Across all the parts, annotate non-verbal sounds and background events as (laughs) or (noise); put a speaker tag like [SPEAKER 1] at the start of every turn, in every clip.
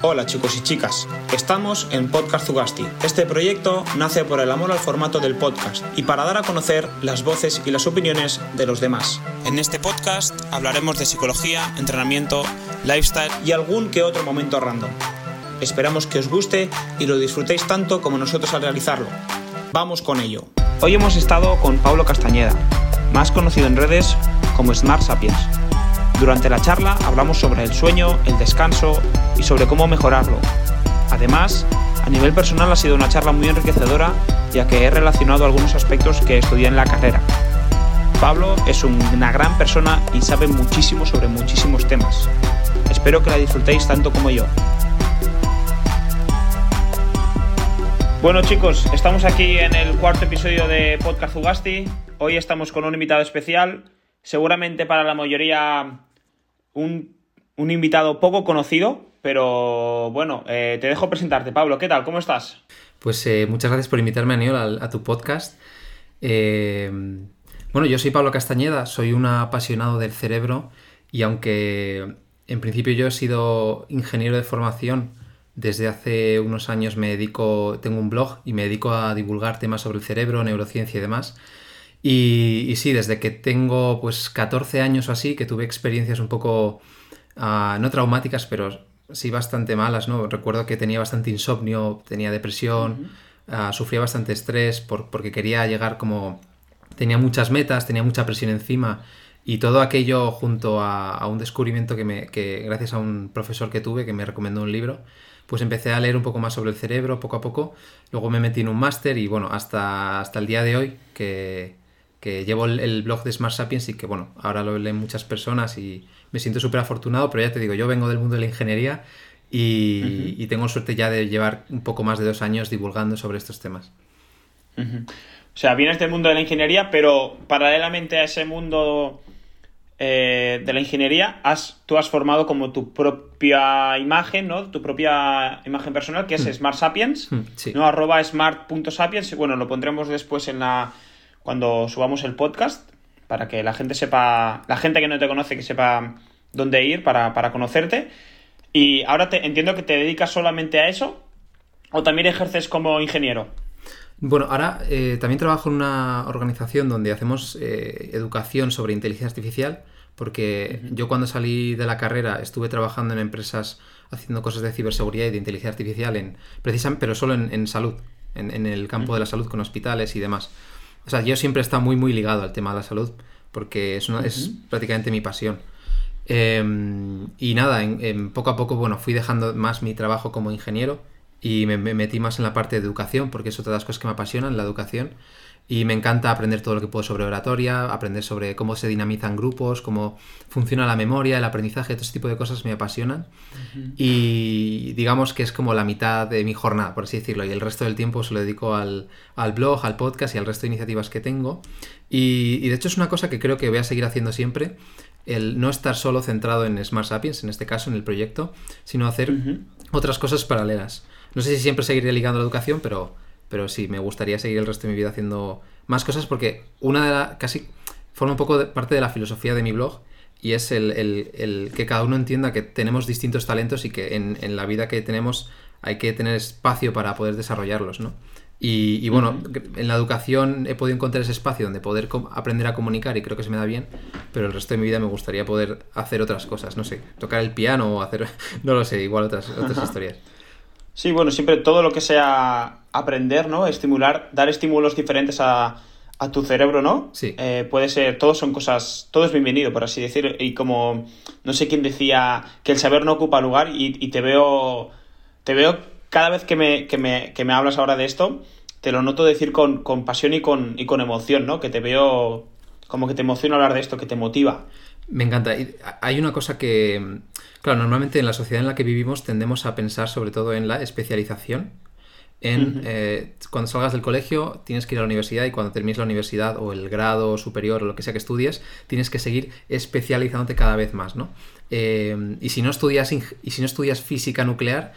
[SPEAKER 1] Hola chicos y chicas, estamos en Podcast Zugasti. Este proyecto nace por el amor al formato del podcast y para dar a conocer las voces y las opiniones de los demás. En este podcast hablaremos de psicología, entrenamiento, lifestyle y algún que otro momento random. Esperamos que os guste y lo disfrutéis tanto como nosotros al realizarlo. Vamos con ello. Hoy hemos estado con Pablo Castañeda, más conocido en redes como Smart Sapiens. Durante la charla hablamos sobre el sueño, el descanso y sobre cómo mejorarlo. Además, a nivel personal ha sido una charla muy enriquecedora ya que he relacionado algunos aspectos que estudié en la carrera. Pablo es una gran persona y sabe muchísimo sobre muchísimos temas. Espero que la disfrutéis tanto como yo. Bueno chicos, estamos aquí en el cuarto episodio de Podcast Zugasti. Hoy estamos con un invitado especial, seguramente para la mayoría un, invitado poco conocido, pero bueno, eh, te dejo presentarte. Pablo, ¿qué tal? ¿Cómo estás?
[SPEAKER 2] Pues eh, muchas gracias por invitarme, Aniol, a, tu podcast. Eh, bueno, yo soy Pablo Castañeda, soy un apasionado del cerebro y aunque en principio yo he sido ingeniero de formación, desde hace unos años me dedico, tengo un blog y me dedico a divulgar temas sobre el cerebro, neurociencia y demás. Y, sí, desde que tengo pues 14 años o así, que tuve experiencias un poco, ah, no traumáticas, pero sí bastante malas, ¿no? Recuerdo que tenía bastante insomnio, tenía depresión, ah, sufría bastante estrés porque quería llegar como... Tenía muchas metas, tenía mucha presión encima. Y todo aquello junto a, un descubrimiento que, me, que gracias a un profesor que tuve que me recomendó un libro, pues empecé a leer un poco más sobre el cerebro poco a poco, luego me metí en un máster y bueno, hasta, hasta el día de hoy que, que llevo el, blog de Smart Sapiens y que, bueno, ahora lo leen muchas personas y me siento súper afortunado, pero ya te digo, yo vengo del mundo de la ingeniería y, tengo suerte ya de llevar un poco más de dos años divulgando sobre estos temas.
[SPEAKER 1] O sea, vienes del mundo de la ingeniería, pero paralelamente a ese mundo eh, de la ingeniería, has, tú has formado como tu propia imagen, ¿no? Tu propia imagen personal, que es hmm. Smart Sapiens, hmm, ¿no? Arroba smart.sapiens. Bueno, lo pondremos después en la cuando subamos el podcast, para que la gente sepa, la gente que no te conoce, que sepa dónde ir para, conocerte. Y ahora te, entiendo que te dedicas solamente a eso, o también ejerces como ingeniero.
[SPEAKER 2] Bueno, ahora eh, también trabajo en una organización donde hacemos eh, educación sobre inteligencia artificial, porque yo cuando salí de la carrera estuve trabajando en empresas haciendo cosas de ciberseguridad y de inteligencia artificial, en, precisamente, pero solo en, salud, en, el campo de la salud con hospitales y demás. O sea, yo siempre he estado muy, muy ligado al tema de la salud porque es, es prácticamente mi pasión. Em, y nada, en, poco a poco, bueno, fui dejando más mi trabajo como ingeniero y me, metí más en la parte de educación porque es otra de las cosas que me apasionan, la educación. Y me encanta aprender todo lo que puedo sobre oratoria, aprender sobre cómo se dinamizan grupos, cómo funciona la memoria, el aprendizaje, todo ese tipo de cosas me apasionan. Y digamos que es como la mitad de mi jornada, por así decirlo. Y el resto del tiempo se lo dedico al, blog, al podcast y al resto de iniciativas que tengo. Y, de hecho es una cosa que creo que voy a seguir haciendo siempre. El no estar solo centrado en Smart Sapiens, en este caso, en el proyecto, sino hacer otras cosas paralelas. No sé si siempre seguiré ligando la educación, pero pero sí, me gustaría seguir el resto de mi vida haciendo más cosas porque una de las, casi forma un poco de, parte de la filosofía de mi blog y es el, que cada uno entienda que tenemos distintos talentos y que en, la vida que tenemos hay que tener espacio para poder desarrollarlos, ¿no? Y, bueno, en la educación he podido encontrar ese espacio donde poder aprender a comunicar y creo que se me da bien, pero el resto de mi vida me gustaría poder hacer otras cosas, no sé, tocar el piano o hacer, (laughs) no lo sé, igual otras, otras (laughs) historias.
[SPEAKER 1] Sí, bueno, siempre todo lo que sea aprender, ¿no? Estimular, dar estímulos diferentes a, tu cerebro, ¿no?
[SPEAKER 2] Sí.
[SPEAKER 1] Eh, puede ser, todos son cosas, todo es bienvenido, por así decir. Y como, no sé quién decía que el saber no ocupa lugar y, te veo, te veo cada vez que me, que me, que me hablas ahora de esto, te lo noto decir con, con pasión y con, y con emoción, ¿no? Que te veo como que te emociona hablar de esto, que te motiva.
[SPEAKER 2] Me encanta. Hay una cosa que, claro, normalmente en la sociedad en la que vivimos tendemos a pensar sobre todo en la especialización. En eh, cuando salgas del colegio tienes que ir a la universidad y cuando termines la universidad o el grado superior o lo que sea que estudies, tienes que seguir especializándote cada vez más, ¿no? Eh, y si no estudias y si no estudias física nuclear,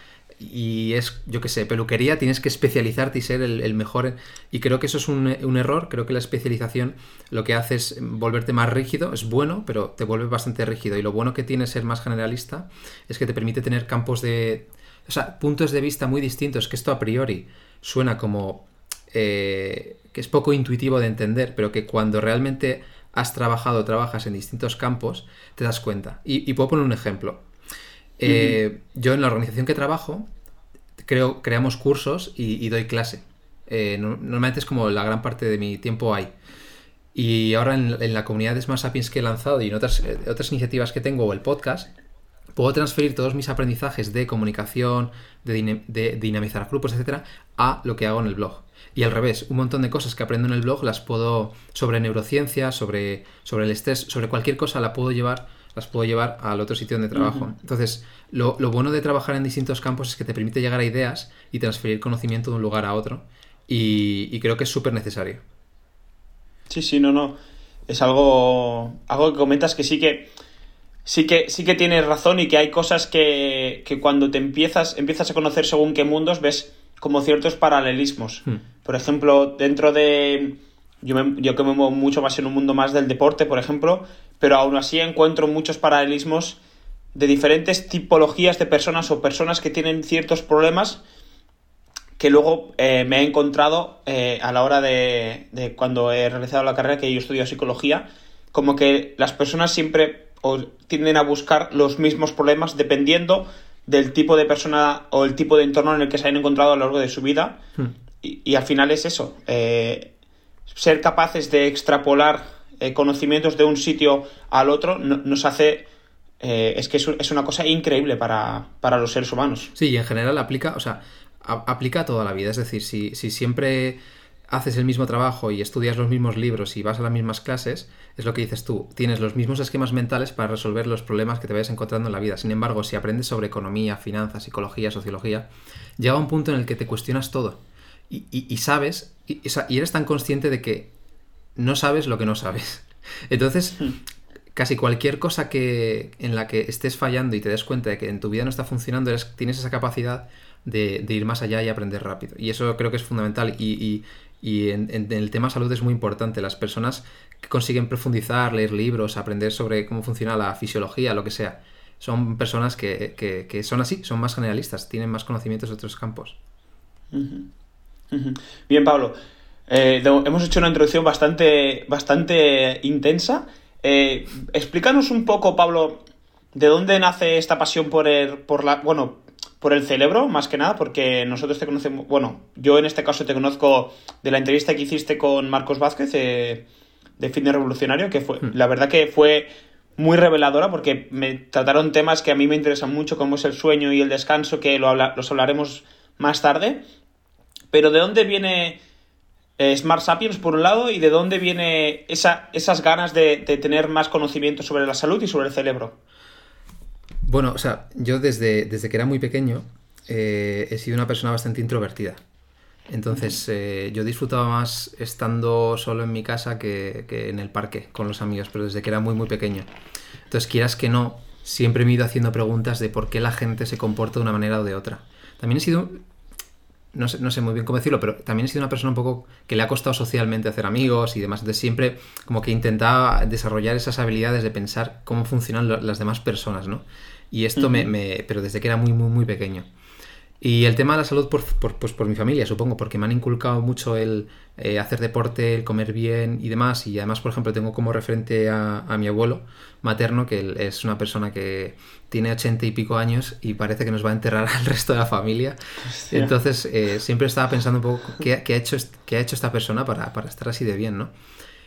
[SPEAKER 2] y es, yo qué sé, peluquería, tienes que especializarte y ser el, mejor. Y creo que eso es un, error. Creo que la especialización lo que hace es volverte más rígido. Es bueno, pero te vuelve bastante rígido. Y lo bueno que tiene ser más generalista es que te permite tener campos de o sea, puntos de vista muy distintos, que esto a priori suena como eh, que es poco intuitivo de entender, pero que cuando realmente has trabajado, trabajas en distintos campos, te das cuenta. Y, puedo poner un ejemplo. Eh, yo en la organización que trabajo, creo, creamos cursos y, doy clase. Eh, normalmente es como la gran parte de mi tiempo hay. Y ahora en, la comunidad de Smart Sapiens que he lanzado y en otras, otras iniciativas que tengo o el podcast, puedo transferir todos mis aprendizajes de comunicación, de, dinamizar grupos, etcétera, a lo que hago en el blog. Y al revés, un montón de cosas que aprendo en el blog las puedo, sobre neurociencia, sobre, sobre el estrés, sobre cualquier cosa, la puedo llevar, las puedo llevar al otro sitio donde trabajo. Entonces, lo, bueno de trabajar en distintos campos es que te permite llegar a ideas y transferir conocimiento de un lugar a otro. Y, y creo que es súper necesario.
[SPEAKER 1] Sí, sí, no, no. Es algo, algo que comentas que sí que sí que, sí que tienes razón y que hay cosas que, que, cuando te empiezas, empiezas a conocer según qué mundos ves como ciertos paralelismos. Hmm. Por ejemplo, dentro de... Yo, yo que me muevo mucho más en un mundo más del deporte, por ejemplo, pero aún así encuentro muchos paralelismos de diferentes tipologías de personas o personas que tienen ciertos problemas que luego eh, me he encontrado eh, a la hora de, de, cuando he realizado la carrera que yo estudio psicología, como que las personas siempre o tienden a buscar los mismos problemas dependiendo del tipo de persona o el tipo de entorno en el que se hayan encontrado a lo largo de su vida. Hmm. Y, al final es eso, eh, ser capaces de extrapolar eh, conocimientos de un sitio al otro nos hace... Eh, es que es, una cosa increíble para, los seres humanos.
[SPEAKER 2] Sí, y en general aplica, o sea, aplica a toda la vida. Es decir, si, si siempre haces el mismo trabajo y estudias los mismos libros y vas a las mismas clases, es lo que dices tú, tienes los mismos esquemas mentales para resolver los problemas que te vayas encontrando en la vida. Sin embargo, si aprendes sobre economía, finanzas, psicología, sociología, llega un punto en el que te cuestionas todo y, sabes, y, eres tan consciente de que no sabes lo que no sabes. Entonces, hmm. casi cualquier cosa que en la que estés fallando y te des cuenta de que en tu vida no está funcionando, tienes esa capacidad de, ir más allá y aprender rápido. Y eso creo que es fundamental. Y, y en, el tema salud es muy importante. Las personas que consiguen profundizar, leer libros, aprender sobre cómo funciona la fisiología, lo que sea, son personas que, son así, son más generalistas, tienen más conocimientos de otros campos.
[SPEAKER 1] Bien, Pablo. Eh, hemos hecho una introducción bastante, bastante intensa. Eh, explícanos un poco, Pablo, de dónde nace esta pasión por, el, por la. Bueno, por el cerebro, más que nada, porque nosotros te conocemos, bueno, yo en este caso te conozco de la entrevista que hiciste con Marcos Vázquez de Fitness Revolucionario, que fue, hmm. la verdad que fue muy reveladora porque me trataron temas que a mí me interesan mucho, como es el sueño y el descanso, que lo los hablaremos más tarde. Pero ¿de dónde viene eh, Smart Sapiens por un lado y de dónde viene esa, esas ganas de tener más conocimiento sobre la salud y sobre el cerebro?
[SPEAKER 2] Bueno, o sea, yo desde, desde que era muy pequeño eh, he sido una persona bastante introvertida. Entonces eh, yo disfrutaba más estando solo en mi casa que, en el parque con los amigos, pero desde que era muy muy pequeño. Entonces quieras que no, siempre me he ido haciendo preguntas de por qué la gente se comporta de una manera o de otra. También he sido, no sé, no sé muy bien cómo decirlo, pero también he sido una persona un poco que le ha costado socialmente hacer amigos y demás. Entonces siempre como que intentaba desarrollar esas habilidades de pensar cómo funcionan las demás personas, ¿no? Y esto me, Pero desde que era muy, muy, muy pequeño. Y el tema de la salud, por, pues por mi familia, supongo, porque me han inculcado mucho el eh, hacer deporte, el comer bien y demás. Y además, por ejemplo, tengo como referente a, mi abuelo materno, que es una persona que tiene ochenta y pico años y parece que nos va a enterrar (laughs) al resto de la familia. Entonces, eh, siempre estaba pensando un poco qué, ha, hecho, qué ha hecho esta persona para, para estar así de bien, ¿no?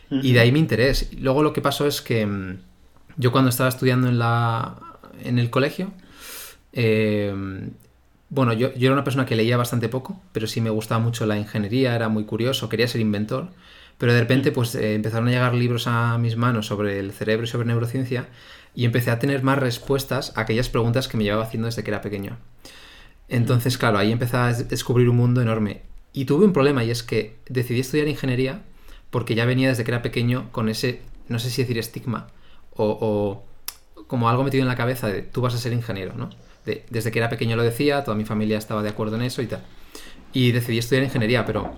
[SPEAKER 2] Y de ahí mi interés. Luego lo que pasó es que mm, yo cuando estaba estudiando en la en el colegio. Eh, bueno, yo, yo, era una persona que leía bastante poco, pero sí me gustaba mucho la ingeniería, era muy curioso, quería ser inventor. Pero de repente, pues eh, empezaron a llegar libros a mis manos sobre el cerebro y sobre neurociencia, y empecé a tener más respuestas a aquellas preguntas que me llevaba haciendo desde que era pequeño. Entonces, claro, ahí empecé a descubrir un mundo enorme. Y tuve un problema, y es que decidí estudiar ingeniería porque ya venía desde que era pequeño con ese, no sé si decir estigma, o como algo metido en la cabeza de tú vas a ser ingeniero, ¿no? Desde que era pequeño lo decía, toda mi familia estaba de acuerdo en eso y tal. Y decidí estudiar ingeniería, pero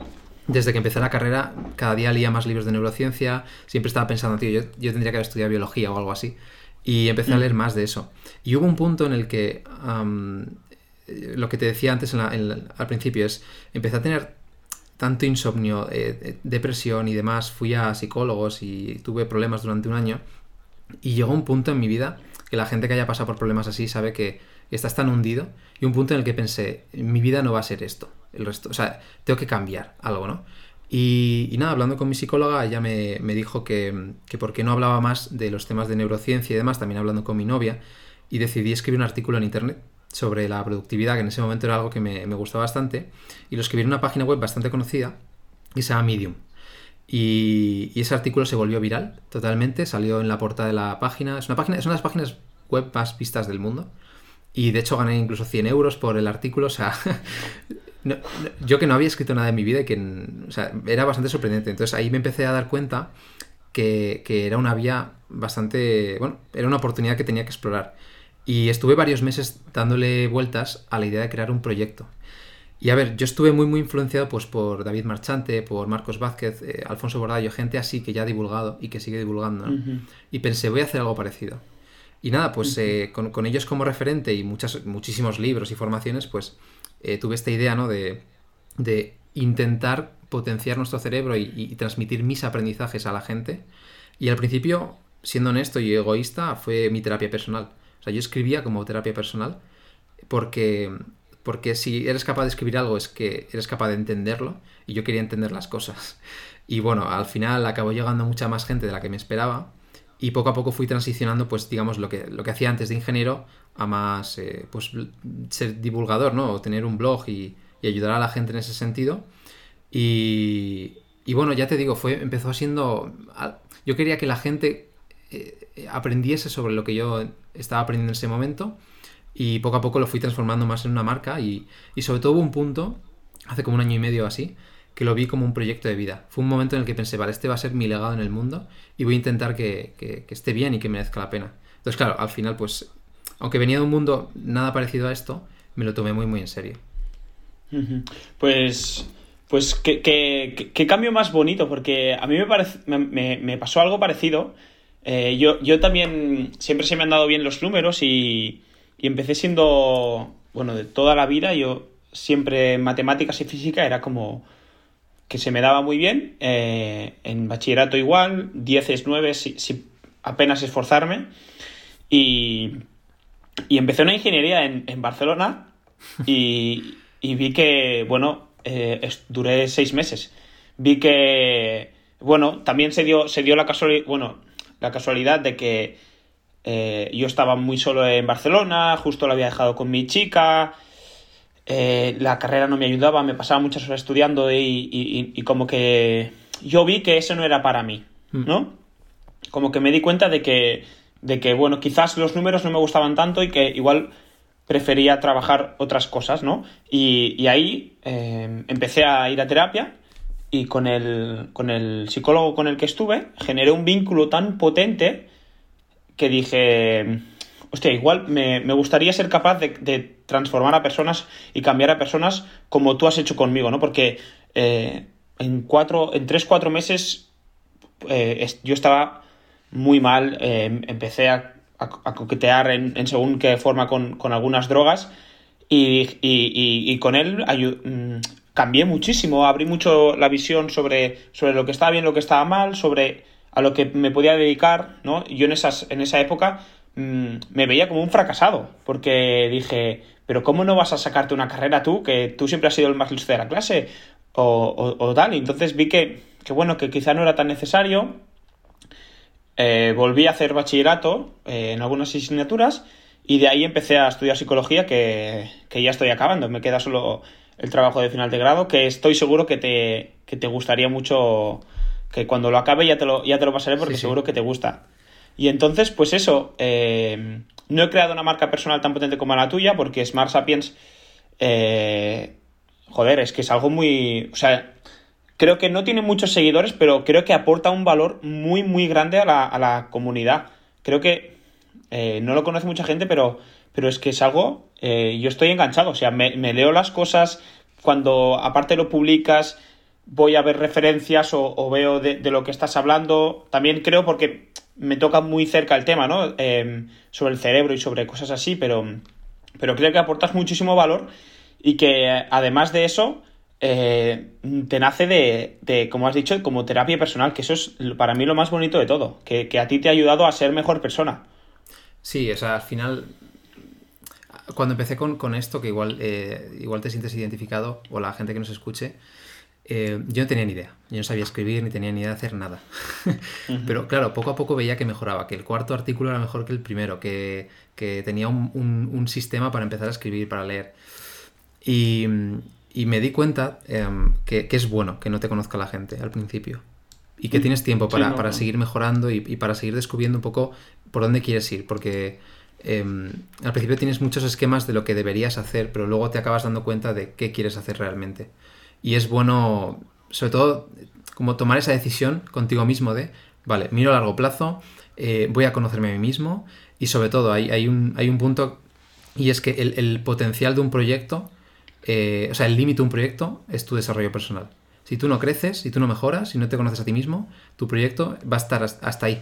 [SPEAKER 2] desde que empecé la carrera, cada día leía más libros de neurociencia, siempre estaba pensando, tío, yo, tendría que haber estudiado biología o algo así. Y empecé a mm. leer más de eso. Y hubo un punto en el que eh, lo que te decía antes al principio es, empecé a tener tanto insomnio, eh, depresión y demás, fui a psicólogos y tuve problemas durante un año y llegó un punto en mi vida que la gente que haya pasado por problemas así sabe que estás tan hundido y un punto en el que pensé, mi vida no va a ser esto, el resto, o sea, tengo que cambiar algo, ¿no? Y, nada, hablando con mi psicóloga, ella me, dijo que, que por qué no hablaba más de los temas de neurociencia y demás, también hablando con mi novia, y decidí escribir un artículo en internet sobre la productividad, que en ese momento era algo que me, me gustaba bastante, y lo escribí en una página web bastante conocida, que se llama Medium. Y, ese artículo se volvió viral totalmente, salió en la portada de la página. Es una, página, es una de las páginas web más vistas del mundo. Y de hecho gané incluso 100 euros por el artículo. O sea, (laughs) yo que no había escrito nada en mi vida y que o sea, era bastante sorprendente. Entonces ahí me empecé a dar cuenta que, que, era una vía bastante. Bueno, era una oportunidad que tenía que explorar. Y estuve varios meses dándole vueltas a la idea de crear un proyecto. Y a ver, yo estuve muy, muy influenciado pues, por David Marchante, por Marcos Vázquez, eh, Alfonso Bordallo, gente así que ya ha divulgado y que sigue divulgando. Y pensé, voy a hacer algo parecido. Y nada, pues eh, con, ellos como referente y muchas, muchísimos libros y formaciones, pues eh, tuve esta idea ¿no? de, de intentar potenciar nuestro cerebro y, y, transmitir mis aprendizajes a la gente. Y al principio, siendo honesto y egoísta, fue mi terapia personal. O sea, yo escribía como terapia personal porque porque si eres capaz de escribir algo es que eres capaz de entenderlo y yo quería entender las cosas. (laughs) Y bueno, al final acabó llegando mucha más gente de la que me esperaba y poco a poco fui transicionando, pues digamos, lo que, lo que hacía antes de ingeniero a más, eh, pues ser divulgador, ¿no? O tener un blog y, ayudar a la gente en ese sentido. Y, y, bueno, ya te digo, fue, empezó siendo... Yo quería que la gente eh, aprendiese sobre lo que yo estaba aprendiendo en ese momento y poco a poco lo fui transformando más en una marca y, sobre todo hubo un punto, hace como un año y medio así, que lo vi como un proyecto de vida. Fue un momento en el que pensé, vale, este va a ser mi legado en el mundo y voy a intentar que, esté bien y que merezca la pena. Entonces, claro, al final, pues, aunque venía de un mundo nada parecido a esto, me lo tomé muy, muy en serio.
[SPEAKER 1] Pues, pues qué, cambio más bonito, porque a mí me, parece, me, pasó algo parecido. Eh, yo, yo también, siempre se me han dado bien los números y, y empecé siendo, bueno, de toda la vida, yo siempre matemáticas y física era como que se me daba muy bien, eh, en bachillerato igual, 10 es 9 si, apenas esforzarme, y, y empecé una ingeniería en, Barcelona y, y, vi que, bueno, eh, duré seis meses, vi que, bueno, también se dio, se dio la casualidad, bueno, la casualidad de que eh, yo estaba muy solo en Barcelona, justo lo había dejado con mi chica, eh, la carrera no me ayudaba, me pasaba muchas horas estudiando y, como que yo vi que eso no era para mí, mm. ¿no? Como que me di cuenta de que, de que, bueno, quizás los números no me gustaban tanto y que igual prefería trabajar otras cosas, ¿no? Y, ahí eh, empecé a ir a terapia y con el, con el psicólogo con el que estuve generé un vínculo tan potente que dije, hostia, igual me, gustaría ser capaz de, transformar a personas y cambiar a personas como tú has hecho conmigo, ¿no? Porque eh, en cuatro, en tres, cuatro meses eh, yo estaba muy mal, eh, empecé a, coquetear en, según qué forma con, algunas drogas y, con él mm, cambié muchísimo, abrí mucho la visión sobre, sobre lo que estaba bien, lo que estaba mal, sobre a lo que me podía dedicar, ¿no? Yo en, esas, en esa época mm, me veía como un fracasado, porque dije, pero ¿cómo no vas a sacarte una carrera tú, que tú siempre has sido el más listo de la clase? O, o, tal, y entonces vi que, que, bueno, que quizá no era tan necesario. Eh, volví a hacer bachillerato eh, en algunas asignaturas y de ahí empecé a estudiar psicología, que, que ya estoy acabando. Me queda solo el trabajo de final de grado, que estoy seguro que te, que te gustaría mucho que cuando lo acabe ya te lo, ya te lo pasaré porque seguro que te gusta. Y entonces, pues eso, eh, no he creado una marca personal tan potente como la tuya porque Smart Sapiens, eh, joder, es que es algo muy... O sea, creo que no tiene muchos seguidores, pero creo que aporta un valor muy, muy grande a la, comunidad. Creo que eh, no lo conoce mucha gente, pero, pero es que es algo... yo estoy enganchado, o sea, me leo las cosas, cuando aparte lo publicas voy a ver referencias o, veo de, lo que estás hablando. También creo porque me toca muy cerca el tema, ¿no? Em, sobre el cerebro y sobre cosas así, pero, pero creo que aportas muchísimo valor y que además de eso eh, te nace de, como has dicho, como terapia personal, que eso es para mí lo más bonito de todo, que, a ti te ha ayudado a ser mejor persona.
[SPEAKER 2] Sí, o sea, al final, cuando empecé con, esto, que igual, eh, igual te sientes identificado, o la gente que nos escuche, eh, yo no tenía ni idea. Yo no sabía escribir ni tenía ni idea de hacer nada. (laughs) Pero claro, poco a poco veía que mejoraba, que el cuarto artículo era mejor que el primero, que, tenía un, sistema para empezar a escribir, para leer. Y, me di cuenta em, que, es bueno que no te conozca la gente al principio. Y que mm. tienes tiempo para, seguir mejorando y, para seguir descubriendo un poco por dónde quieres ir. Porque em, al principio tienes muchos esquemas de lo que deberías hacer, pero luego te acabas dando cuenta de qué quieres hacer realmente. Y es bueno, sobre todo, como tomar esa decisión contigo mismo de, vale, miro a largo plazo, eh, voy a conocerme a mí mismo y sobre todo hay, hay, un, hay un punto y es que el, potencial de un proyecto, eh, o sea, el límite de un proyecto es tu desarrollo personal. Si tú no creces, si tú no mejoras, si no te conoces a ti mismo, tu proyecto va a estar hasta ahí.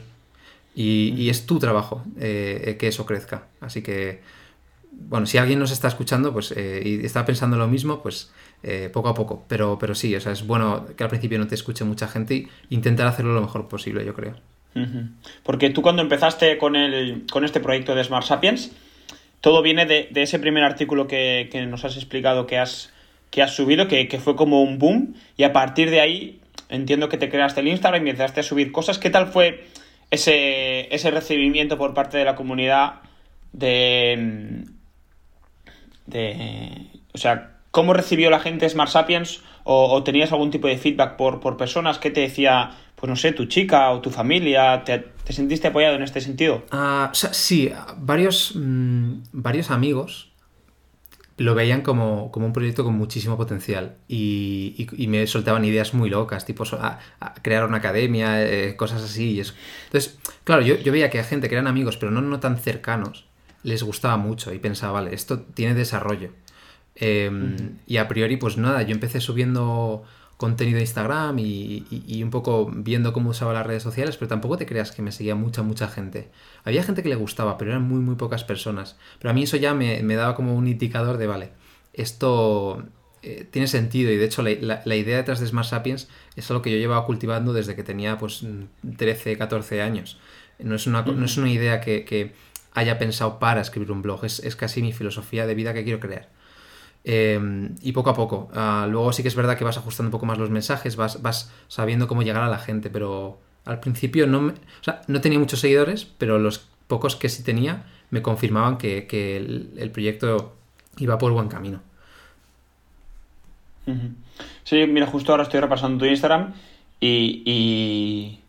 [SPEAKER 2] Y, es tu trabajo eh, que eso crezca. Así que, bueno, si alguien nos está escuchando pues, y está pensando lo mismo, pues eh, poco a poco. Pero, pero sí, o sea, es bueno que al principio no te escuche mucha gente y intentar hacerlo lo mejor posible, yo creo.
[SPEAKER 1] Porque tú cuando empezaste con, el, con este proyecto de Smart Sapiens, todo viene de, ese primer artículo que, nos has explicado que has, que has subido, que, fue como un boom, y a partir de ahí entiendo que te creaste el Instagram y empezaste a subir cosas. ¿Qué tal fue ese, ese recibimiento por parte de la comunidad de... de o sea, ¿Cómo recibió la gente Smart Sapiens? ¿O, tenías algún tipo de feedback por, por, personas que te decía, pues no sé, tu chica o tu familia? ¿Te, sentiste apoyado en este sentido?
[SPEAKER 2] Uh, sí, varios, mm, varios amigos lo veían como, un proyecto con muchísimo potencial y, me soltaban ideas muy locas, tipo crear una academia, eh, cosas así. Entonces, claro, yo, yo, veía que a gente que eran amigos, pero no, no tan cercanos, les gustaba mucho y pensaba, vale, esto tiene desarrollo. Em, y a priori, pues nada, yo empecé subiendo contenido de Instagram y, un poco viendo cómo usaba las redes sociales, pero tampoco te creas que me seguía mucha, mucha gente. Había gente que le gustaba, pero eran muy, muy pocas personas. Pero a mí eso ya me, daba como un indicador de, vale, esto eh, tiene sentido y de hecho la, idea detrás de Smart Sapiens es algo que yo llevaba cultivando desde que tenía pues 13, 14 años. No es una, no es una idea que, haya pensado para escribir un blog, es, es casi mi filosofía de vida que quiero crear. Em, y poco a poco. Ah, luego sí que es verdad que vas ajustando un poco más los mensajes, vas, vas sabiendo cómo llegar a la gente, pero al principio no, no tenía muchos seguidores, pero los pocos que sí tenía me confirmaban que, el, proyecto iba por buen camino.
[SPEAKER 1] Sí, mira, justo ahora estoy repasando tu Instagram y, y,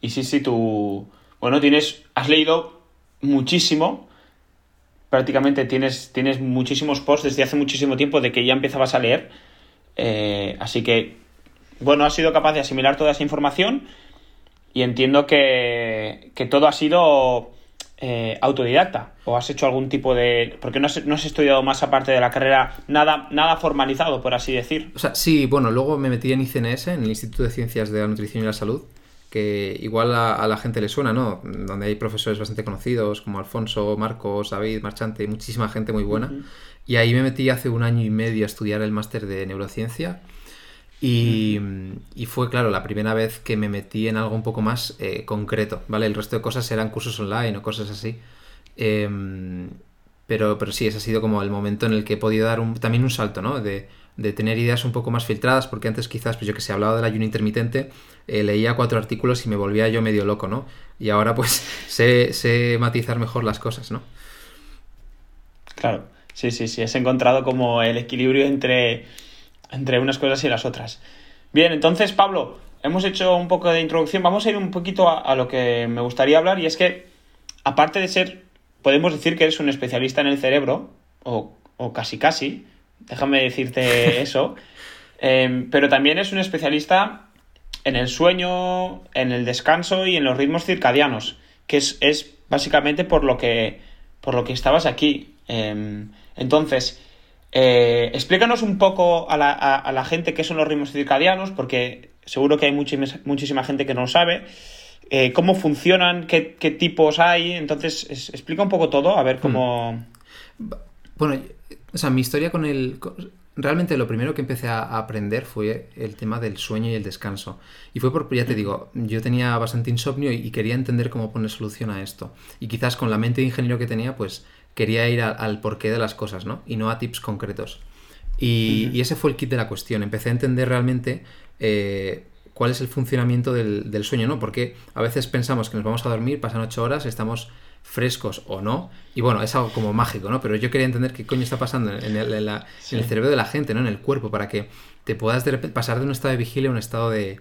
[SPEAKER 1] y sí, sí, tú, bueno, tienes, has leído muchísimo prácticamente tienes, tienes muchísimos posts desde hace muchísimo tiempo de que ya empezabas a leer. Eh, así que, bueno, has sido capaz de asimilar toda esa información y entiendo que, todo ha sido eh, autodidacta o has hecho algún tipo de... porque no has, no has, estudiado más aparte de la carrera, nada, nada formalizado, por así decir.
[SPEAKER 2] O sea, sí, bueno, luego me metí en ICNS, en el Instituto de Ciencias de la Nutrición y la Salud, que igual a, la gente le suena, ¿no? Donde hay profesores bastante conocidos como Alfonso, Marcos, David, Marchante, y muchísima gente muy buena. Y ahí me metí hace un año y medio a estudiar el máster de neurociencia. Y, fue, claro, la primera vez que me metí en algo un poco más eh, concreto, ¿vale? El resto de cosas eran cursos online o cosas así. Em, pero, pero sí, ese ha sido como el momento en el que he podido dar un, también un salto, ¿no? De, de tener ideas un poco más filtradas, porque antes quizás, pues yo que sé, hablaba del ayuno intermitente, eh, leía cuatro artículos y me volvía yo medio loco, ¿no? Y ahora pues (laughs) sé, matizar mejor las cosas, ¿no?
[SPEAKER 1] Claro, sí, sí, sí, has encontrado como el equilibrio entre, entre unas cosas y las otras. Bien, entonces Pablo, hemos hecho un poco de introducción, vamos a ir un poquito a, lo que me gustaría hablar y es que, aparte de ser, podemos decir que eres un especialista en el cerebro, o, o casi casi, déjame decirte (laughs) eso. Em, pero también es un especialista en el sueño, en el descanso y en los ritmos circadianos, que es, básicamente por lo que, por lo que estabas aquí. Em, entonces, eh, explícanos un poco a la, gente qué son los ritmos circadianos, porque seguro que hay muchísima, gente que no lo sabe. Eh, cómo funcionan, qué, tipos hay. Entonces, explica un poco todo, a ver cómo.
[SPEAKER 2] Hmm. Bueno, o sea, mi historia con el... Realmente lo primero que empecé a aprender fue el tema del sueño y el descanso. Y fue por, ya te digo, yo tenía bastante insomnio y, quería entender cómo poner solución a esto. Y quizás con la mente de ingeniero que tenía, pues quería ir al porqué de las cosas, ¿no? Y no a tips concretos. Y, ese fue el kit de la cuestión. Empecé a entender realmente eh, cuál es el funcionamiento del, del, sueño, ¿no? Porque a veces pensamos que nos vamos a dormir, pasan ocho horas, estamos frescos o no. Y bueno, es algo como mágico, ¿no? Pero yo quería entender qué coño está pasando en el, cerebro de la gente, ¿no? En el cuerpo, para que te puedas pasar de un estado de vigilia a un estado de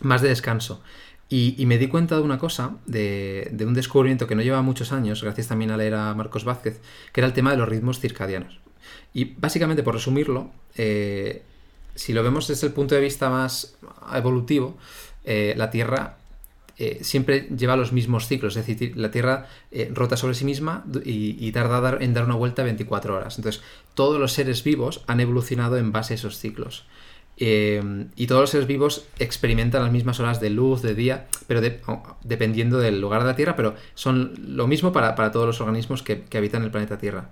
[SPEAKER 2] más de descanso. Y, me di cuenta de una cosa, de, un descubrimiento que no lleva muchos años, gracias también a leer a Marcos Vázquez, que era el tema de los ritmos circadianos. Y básicamente, por resumirlo, eh, si lo vemos desde el punto de vista más evolutivo, eh, la Tierra eh, siempre lleva los mismos ciclos, es decir, la Tierra eh, rota sobre sí misma y, tarda en dar una vuelta 24 horas. Entonces, todos los seres vivos han evolucionado en base a esos ciclos. Eh, y todos los seres vivos experimentan las mismas horas de luz, de día, pero dependiendo del lugar de la Tierra, pero son lo mismo para, todos los organismos que, que, habitan el planeta Tierra.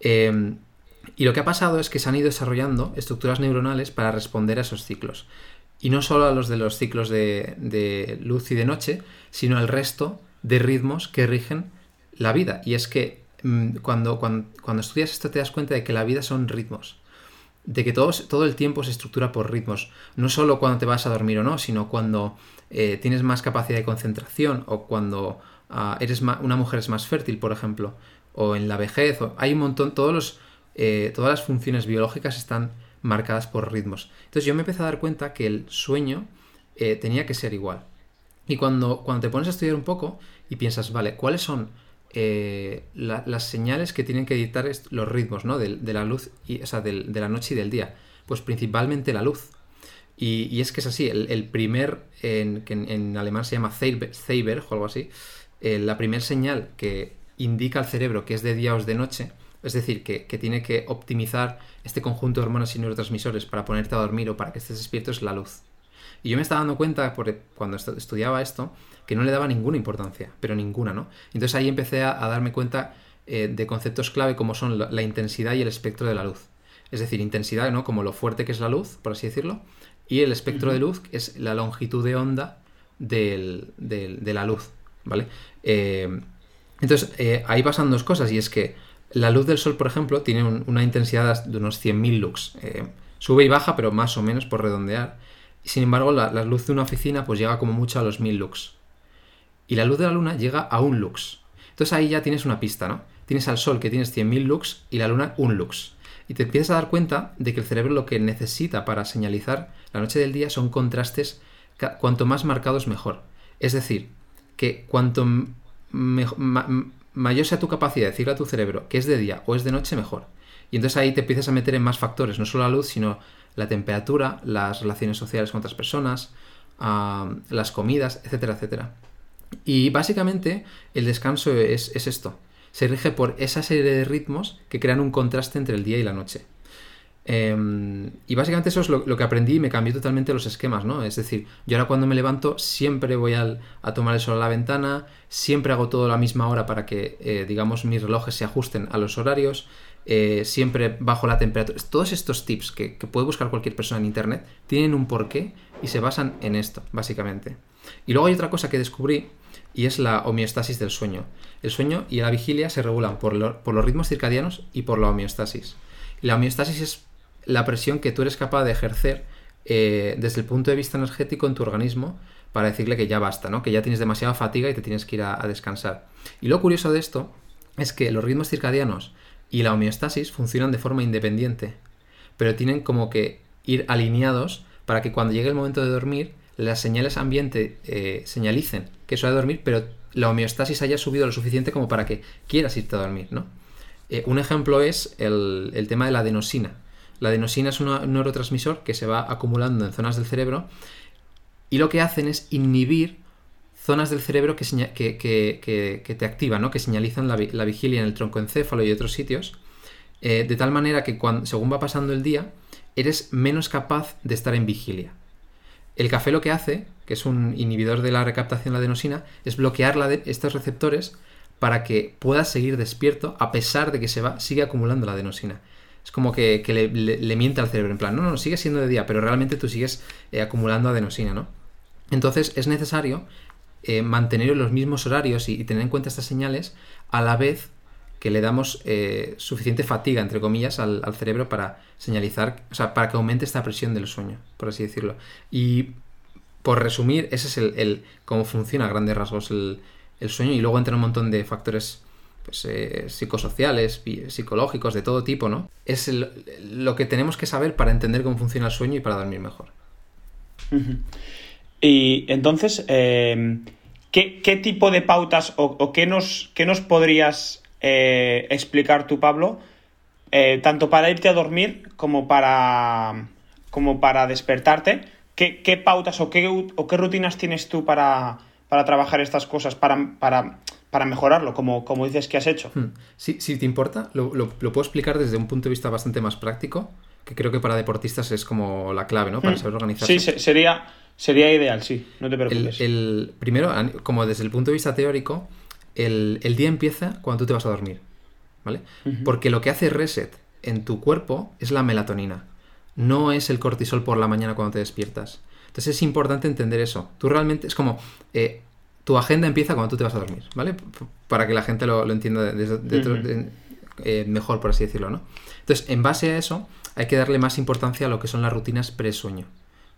[SPEAKER 2] y lo que ha pasado es que se han ido desarrollando estructuras neuronales para responder a esos ciclos y no solo a los de los ciclos de, luz y de noche, sino al resto de ritmos que rigen la vida. Y es que mm, cuando, cuando, estudias esto te das cuenta de que la vida son ritmos, de que todo, todo el tiempo se estructura por ritmos, no solo cuando te vas a dormir o no, sino cuando eh, tienes más capacidad de concentración o cuando ah, eres una mujer es más fértil, por ejemplo, o en la vejez, o, hay un montón, todos los, eh, todas las funciones biológicas están marcadas por ritmos. Entonces yo me empecé a dar cuenta que el sueño eh, tenía que ser igual. Y cuando, cuando te pones a estudiar un poco y piensas, vale, ¿cuáles son eh, las señales que tienen que dictar los ritmos ¿no? de, la luz, y, o sea, de, la noche y del día? Pues principalmente la luz. Y, es que es así, el, primer, en, que en, alemán se llama Zeiber, o algo así, eh, la primera señal que indica al cerebro que es de día o es de noche, es decir, que, tiene que optimizar este conjunto de hormonas y neurotransmisores para ponerte a dormir o para que estés despierto es la luz. Y yo me estaba dando cuenta, cuando estudiaba esto, que no le daba ninguna importancia, pero ninguna, ¿no? Entonces ahí empecé a, darme cuenta eh, de conceptos clave como son la, intensidad y el espectro de la luz. Es decir, intensidad, ¿no? Como lo fuerte que es la luz, por así decirlo, y el espectro de luz es la longitud de onda de la luz, ¿vale? Eh, entonces, eh, ahí pasan dos cosas, y es que la luz del sol, por ejemplo, tiene una intensidad de unos 100.000 lux. Eh, sube y baja, pero más o menos por redondear. Sin embargo, la, luz de una oficina pues llega como mucho a los 1000 lux. Y la luz de la luna llega a un lux. Entonces ahí ya tienes una pista, ¿no? Tienes al sol que tienes 100.000 lux y la luna un lux. Y te empiezas a dar cuenta de que el cerebro lo que necesita para señalizar la noche del día son contrastes cuanto más marcados mejor. Es decir, que cuanto mayor sea tu capacidad de decirle a tu cerebro que es de día o es de noche, mejor. Y entonces ahí te empiezas a meter en más factores, no solo la luz, sino la temperatura, las relaciones sociales con otras personas, las comidas, etcétera, etcétera. Y básicamente el descanso es, es esto. Se rige por esa serie de ritmos que crean un contraste entre el día y la noche. Em, y básicamente eso es lo, que aprendí y me cambió totalmente los esquemas, ¿no? Es decir, yo ahora cuando me levanto siempre voy a tomar el sol a la ventana, siempre hago todo a la misma hora para que, eh, digamos, mis relojes se ajusten a los horarios, eh, siempre bajo la temperatura. Todos estos tips que, puede buscar cualquier persona en Internet tienen un porqué y se basan en esto, básicamente. Y luego hay otra cosa que descubrí y es la homeostasis del sueño. El sueño y la vigilia se regulan por, por los ritmos circadianos y por la homeostasis. la homeostasis es la presión que tú eres capaz de ejercer eh, desde el punto de vista energético en tu organismo para decirle que ya basta, ¿no? que ya tienes demasiada fatiga y te tienes que ir a, descansar. Y lo curioso de esto es que los ritmos circadianos y la homeostasis funcionan de forma independiente, pero tienen como que ir alineados para que cuando llegue el momento de dormir, las señales ambiente eh, señalicen que es hora de dormir, pero la homeostasis haya subido lo suficiente como para que quieras irte a dormir, ¿no? Eh, un ejemplo es el, el, tema de la adenosina. La adenosina es un neurotransmisor que se va acumulando en zonas del cerebro y lo que hacen es inhibir zonas del cerebro que, te activan, que señalizan la, vigilia en el troncoencéfalo y otros sitios, eh, de tal manera que según va pasando el día, eres menos capaz de estar en vigilia. El café lo que hace, que es un inhibidor de la recaptación de la adenosina, es bloquear estos receptores para que puedas seguir despierto a pesar de que se va, sigue acumulando la adenosina. Es como que, le, miente al cerebro, en plan, no, no, sigue siendo de día, pero realmente tú sigues eh, acumulando adenosina, ¿no? Entonces es necesario eh, mantener los mismos horarios y, tener en cuenta estas señales a la vez que le damos eh, suficiente fatiga, entre comillas, al, cerebro para señalizar, o sea, para que aumente esta presión del sueño, por así decirlo. Y por resumir, ese es el, cómo funciona a grandes rasgos el, el sueño y luego entra un montón de factores pues, eh, psicosociales, psicológicos, de todo tipo, ¿no? Es lo que tenemos que saber para entender cómo funciona el sueño y para dormir mejor.
[SPEAKER 1] Y entonces, em, ¿qué, tipo de pautas o, qué, nos, nos podrías eh, explicar tú, Pablo, eh, tanto para irte a dormir como para, como para despertarte? ¿Qué, pautas o qué, o qué rutinas tienes tú para, para trabajar estas cosas, para, para para mejorarlo, como, como dices que has hecho. Hmm.
[SPEAKER 2] si te importa, lo, puedo explicar desde un punto de vista bastante más práctico, que creo que para deportistas es como la clave, ¿no? Para hmm. saber organizarse.
[SPEAKER 1] Sí, sería, sería ideal, sí, no te preocupes.
[SPEAKER 2] El, primero, como desde el punto de vista teórico, el, día empieza cuando tú te vas a dormir, ¿vale? Porque lo que hace reset en tu cuerpo es la melatonina, no es el cortisol por la mañana cuando te despiertas. Entonces es importante entender eso. Tú realmente es como, eh, tu agenda empieza cuando tú te vas a dormir, ¿vale? Para que la gente lo, entienda eh, mejor, por así decirlo, ¿no? Entonces, en base a eso, hay que darle más importancia a lo que son las rutinas pre-sueño,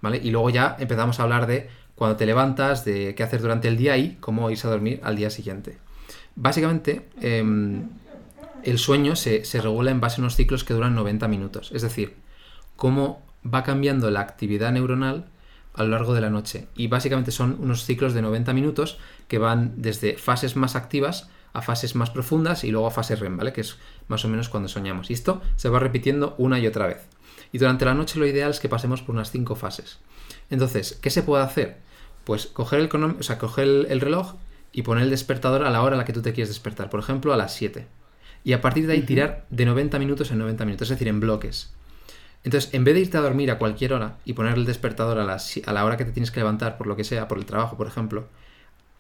[SPEAKER 2] ¿vale? Y luego ya empezamos a hablar de cuando te levantas, de qué hacer durante el día y cómo irse a dormir al día siguiente. Básicamente, em, el sueño se, se regula en base a unos ciclos que duran 90 minutos, es decir, cómo va cambiando la actividad neuronal a lo largo de la noche. Y básicamente son unos ciclos de 90 minutos que van desde fases más activas a fases más profundas y luego a fases REM, ¿vale? Que es más o menos cuando soñamos. Y esto se va repitiendo una y otra vez. Y durante la noche lo ideal es que pasemos por unas 5 fases. Entonces, ¿qué se puede hacer? Pues coger el, o sea, coger el, reloj y poner el despertador a la hora a la que tú te quieres despertar, por ejemplo a las 7. Y a partir de ahí tirar de 90 minutos en 90 minutos, es decir, en bloques. Entonces, en vez de irte a dormir a cualquier hora y poner el despertador a, a la hora que te tienes que levantar, por lo que sea, por el trabajo, por ejemplo,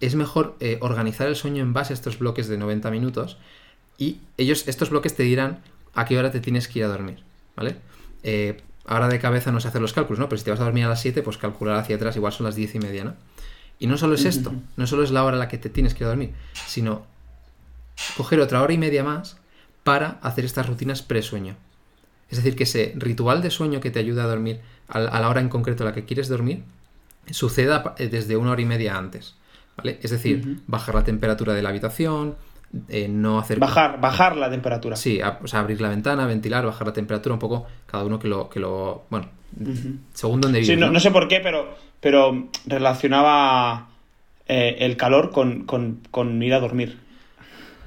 [SPEAKER 2] es mejor eh, organizar el sueño en base a estos bloques de 90 minutos y ellos, estos bloques te dirán a qué hora te tienes que ir a dormir, ¿vale? Eh, ahora de cabeza no sé hacer los cálculos, ¿no? Pero si te vas a dormir a las 7, pues calcular hacia atrás igual son las 10 y media, ¿no? Y no solo es esto, no solo es la hora a la que te tienes que ir a dormir, sino coger otra hora y media más para hacer estas rutinas pre-sueño. Es decir, que ese ritual de sueño que te ayuda a dormir a la hora en concreto a la que quieres dormir suceda eh, desde una hora y media antes. ¿vale? Es decir, bajar la temperatura de la habitación, eh, no hacer...
[SPEAKER 1] Bajar, bajar la temperatura.
[SPEAKER 2] Sí, o sea, abrir la ventana, ventilar, bajar la temperatura, un poco cada uno que lo... Que lo bueno, según donde vive.
[SPEAKER 1] Sí, no, sé por qué, pero, pero relacionaba eh, el calor con, con, ir a dormir.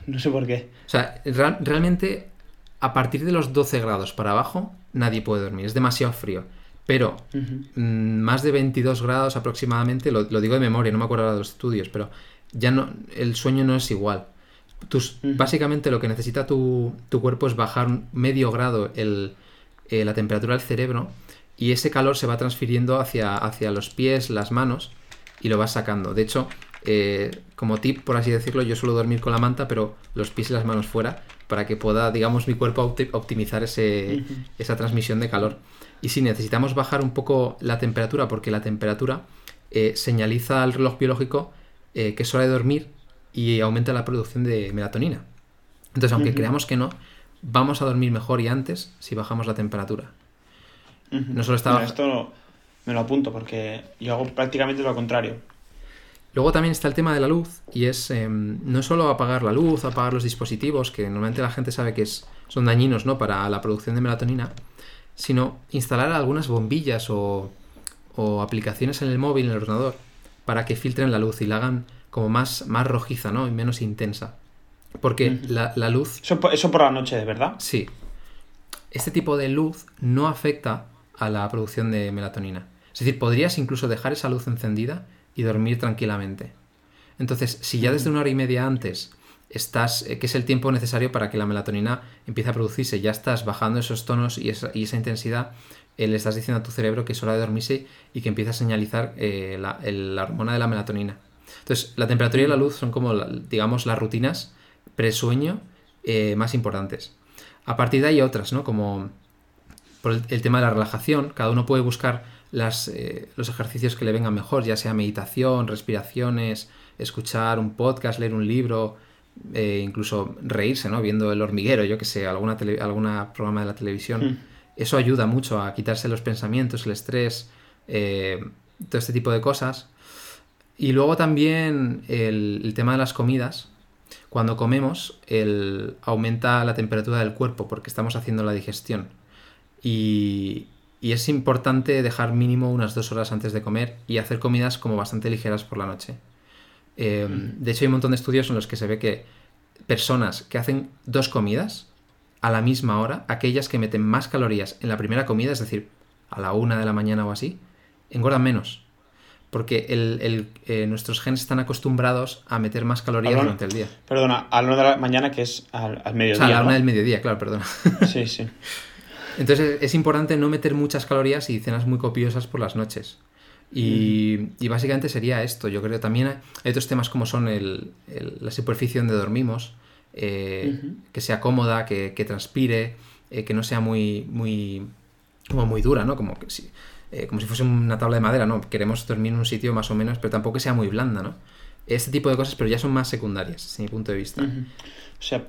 [SPEAKER 1] No sé por qué.
[SPEAKER 2] O sea, realmente a partir de los 12 grados para abajo, nadie puede dormir, es demasiado frío. Pero mm, más de 22 grados aproximadamente, lo, digo de memoria, no me acuerdo de los estudios, pero ya no, el sueño no es igual. Básicamente lo que necesita tu, cuerpo es bajar medio grado el, eh, la temperatura del cerebro y ese calor se va transfiriendo hacia, hacia los pies, las manos y lo vas sacando. De hecho, eh, como tip, por así decirlo, yo suelo dormir con la manta, pero los pies y las manos fuera, para que pueda, digamos, mi cuerpo optimizar ese, esa transmisión de calor. Y si necesitamos bajar un poco la temperatura, porque la temperatura eh, señaliza al reloj biológico eh, que es hora de dormir y aumenta la producción de melatonina. Entonces, aunque creamos que no, vamos a dormir mejor y antes si bajamos la temperatura.
[SPEAKER 1] No solo estaba... esto me lo apunto porque yo hago prácticamente lo contrario.
[SPEAKER 2] Luego también está el tema de la luz y es em, no solo apagar la luz, apagar los dispositivos, que normalmente la gente sabe que es, son dañinos ¿no? para la producción de melatonina, sino instalar algunas bombillas o, aplicaciones en el móvil, en el ordenador, para que filtren la luz y la hagan como más, más rojiza ¿no? y menos intensa. Porque la, luz...
[SPEAKER 1] Eso, eso por la noche, ¿de verdad?
[SPEAKER 2] Sí. Este tipo de luz no afecta a la producción de melatonina. Es decir, podrías incluso dejar esa luz encendida y dormir tranquilamente. Entonces, si ya desde una hora y media antes estás, eh, que es el tiempo necesario para que la melatonina empiece a producirse, ya estás bajando esos tonos y esa, intensidad, eh, le estás diciendo a tu cerebro que es hora de dormirse y que empieza a señalizar eh, la, hormona de la melatonina. Entonces, la temperatura y la luz son como, digamos, las rutinas presueño eh, más importantes. A partir de ahí otras, ¿no? Como por el, tema de la relajación, cada uno puede buscar las, eh, los ejercicios que le vengan mejor, ya sea meditación, respiraciones, escuchar un podcast, leer un libro, eh, incluso reírse, ¿no? Viendo el hormiguero, yo que sé, alguna, alguna programa de la televisión. Hmm. Eso ayuda mucho a quitarse los pensamientos, el estrés, todo este tipo de cosas. Y luego también el, tema de las comidas. Cuando comemos, el, aumenta la temperatura del cuerpo porque estamos haciendo la digestión. Y, es importante dejar mínimo unas dos horas antes de comer y hacer comidas como bastante ligeras por la noche. Em, de hecho, hay un montón de estudios en los que se ve que personas que hacen dos comidas a la misma hora, aquellas que meten más calorías en la primera comida, es decir, a la una de la mañana o así, engordan menos porque el, eh, nuestros genes están acostumbrados a meter más calorías durante el día.
[SPEAKER 1] Perdona, a la hora de la mañana que es al, mediodía. O
[SPEAKER 2] sea, a la una del mediodía, claro, perdona.
[SPEAKER 1] Sí, sí. (laughs)
[SPEAKER 2] Entonces es importante no meter muchas calorías y cenas muy copiosas por las noches. Y, y básicamente sería esto. Yo creo que también hay otros temas como son el, la superficie donde dormimos, eh, que sea cómoda, que, que transpire, eh, que no sea muy, muy, como muy dura, ¿no? Como que si, eh, como si fuese una tabla de madera, ¿no? Queremos dormir en un sitio más o menos, pero tampoco que sea muy blanda, ¿no? Este tipo de cosas, pero ya son más secundarias, desde mi punto de vista.
[SPEAKER 1] O sea,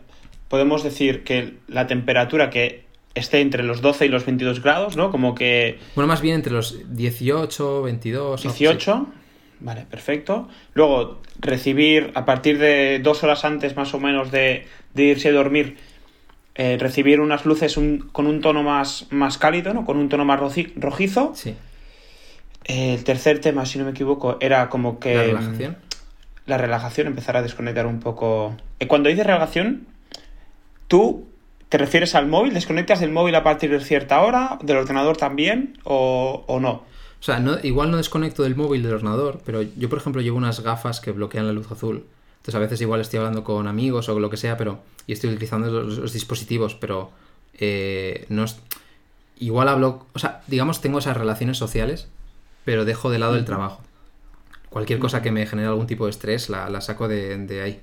[SPEAKER 1] podemos decir que la temperatura que esté entre los 12 y los 22 grados, ¿no? Como que...
[SPEAKER 2] Bueno, más bien entre los 18, 22...
[SPEAKER 1] 18, vale, perfecto. Luego, recibir a partir de dos horas antes más o menos de, de irse a dormir eh, recibir unas luces con un tono más, más cálido, ¿no? Con un tono más rojizo.
[SPEAKER 2] Sí.
[SPEAKER 1] Eh, el tercer tema, si no me equivoco, era como que...
[SPEAKER 2] La relajación.
[SPEAKER 1] La relajación, empezar a desconectar un poco... Eh, cuando dices relajación, tú te refieres al móvil, desconectas del móvil a partir de cierta hora, del ordenador también, o, o no.
[SPEAKER 2] O sea, no, igual no desconecto del móvil del ordenador, pero yo, por ejemplo, llevo unas gafas que bloquean la luz azul. Entonces a veces igual estoy hablando con amigos o lo que sea, pero y estoy utilizando los, dispositivos, pero eh, no igual hablo, o sea, digamos tengo esas relaciones sociales, pero dejo de lado el trabajo. Cualquier cosa que me genere algún tipo de estrés la, saco de, ahí.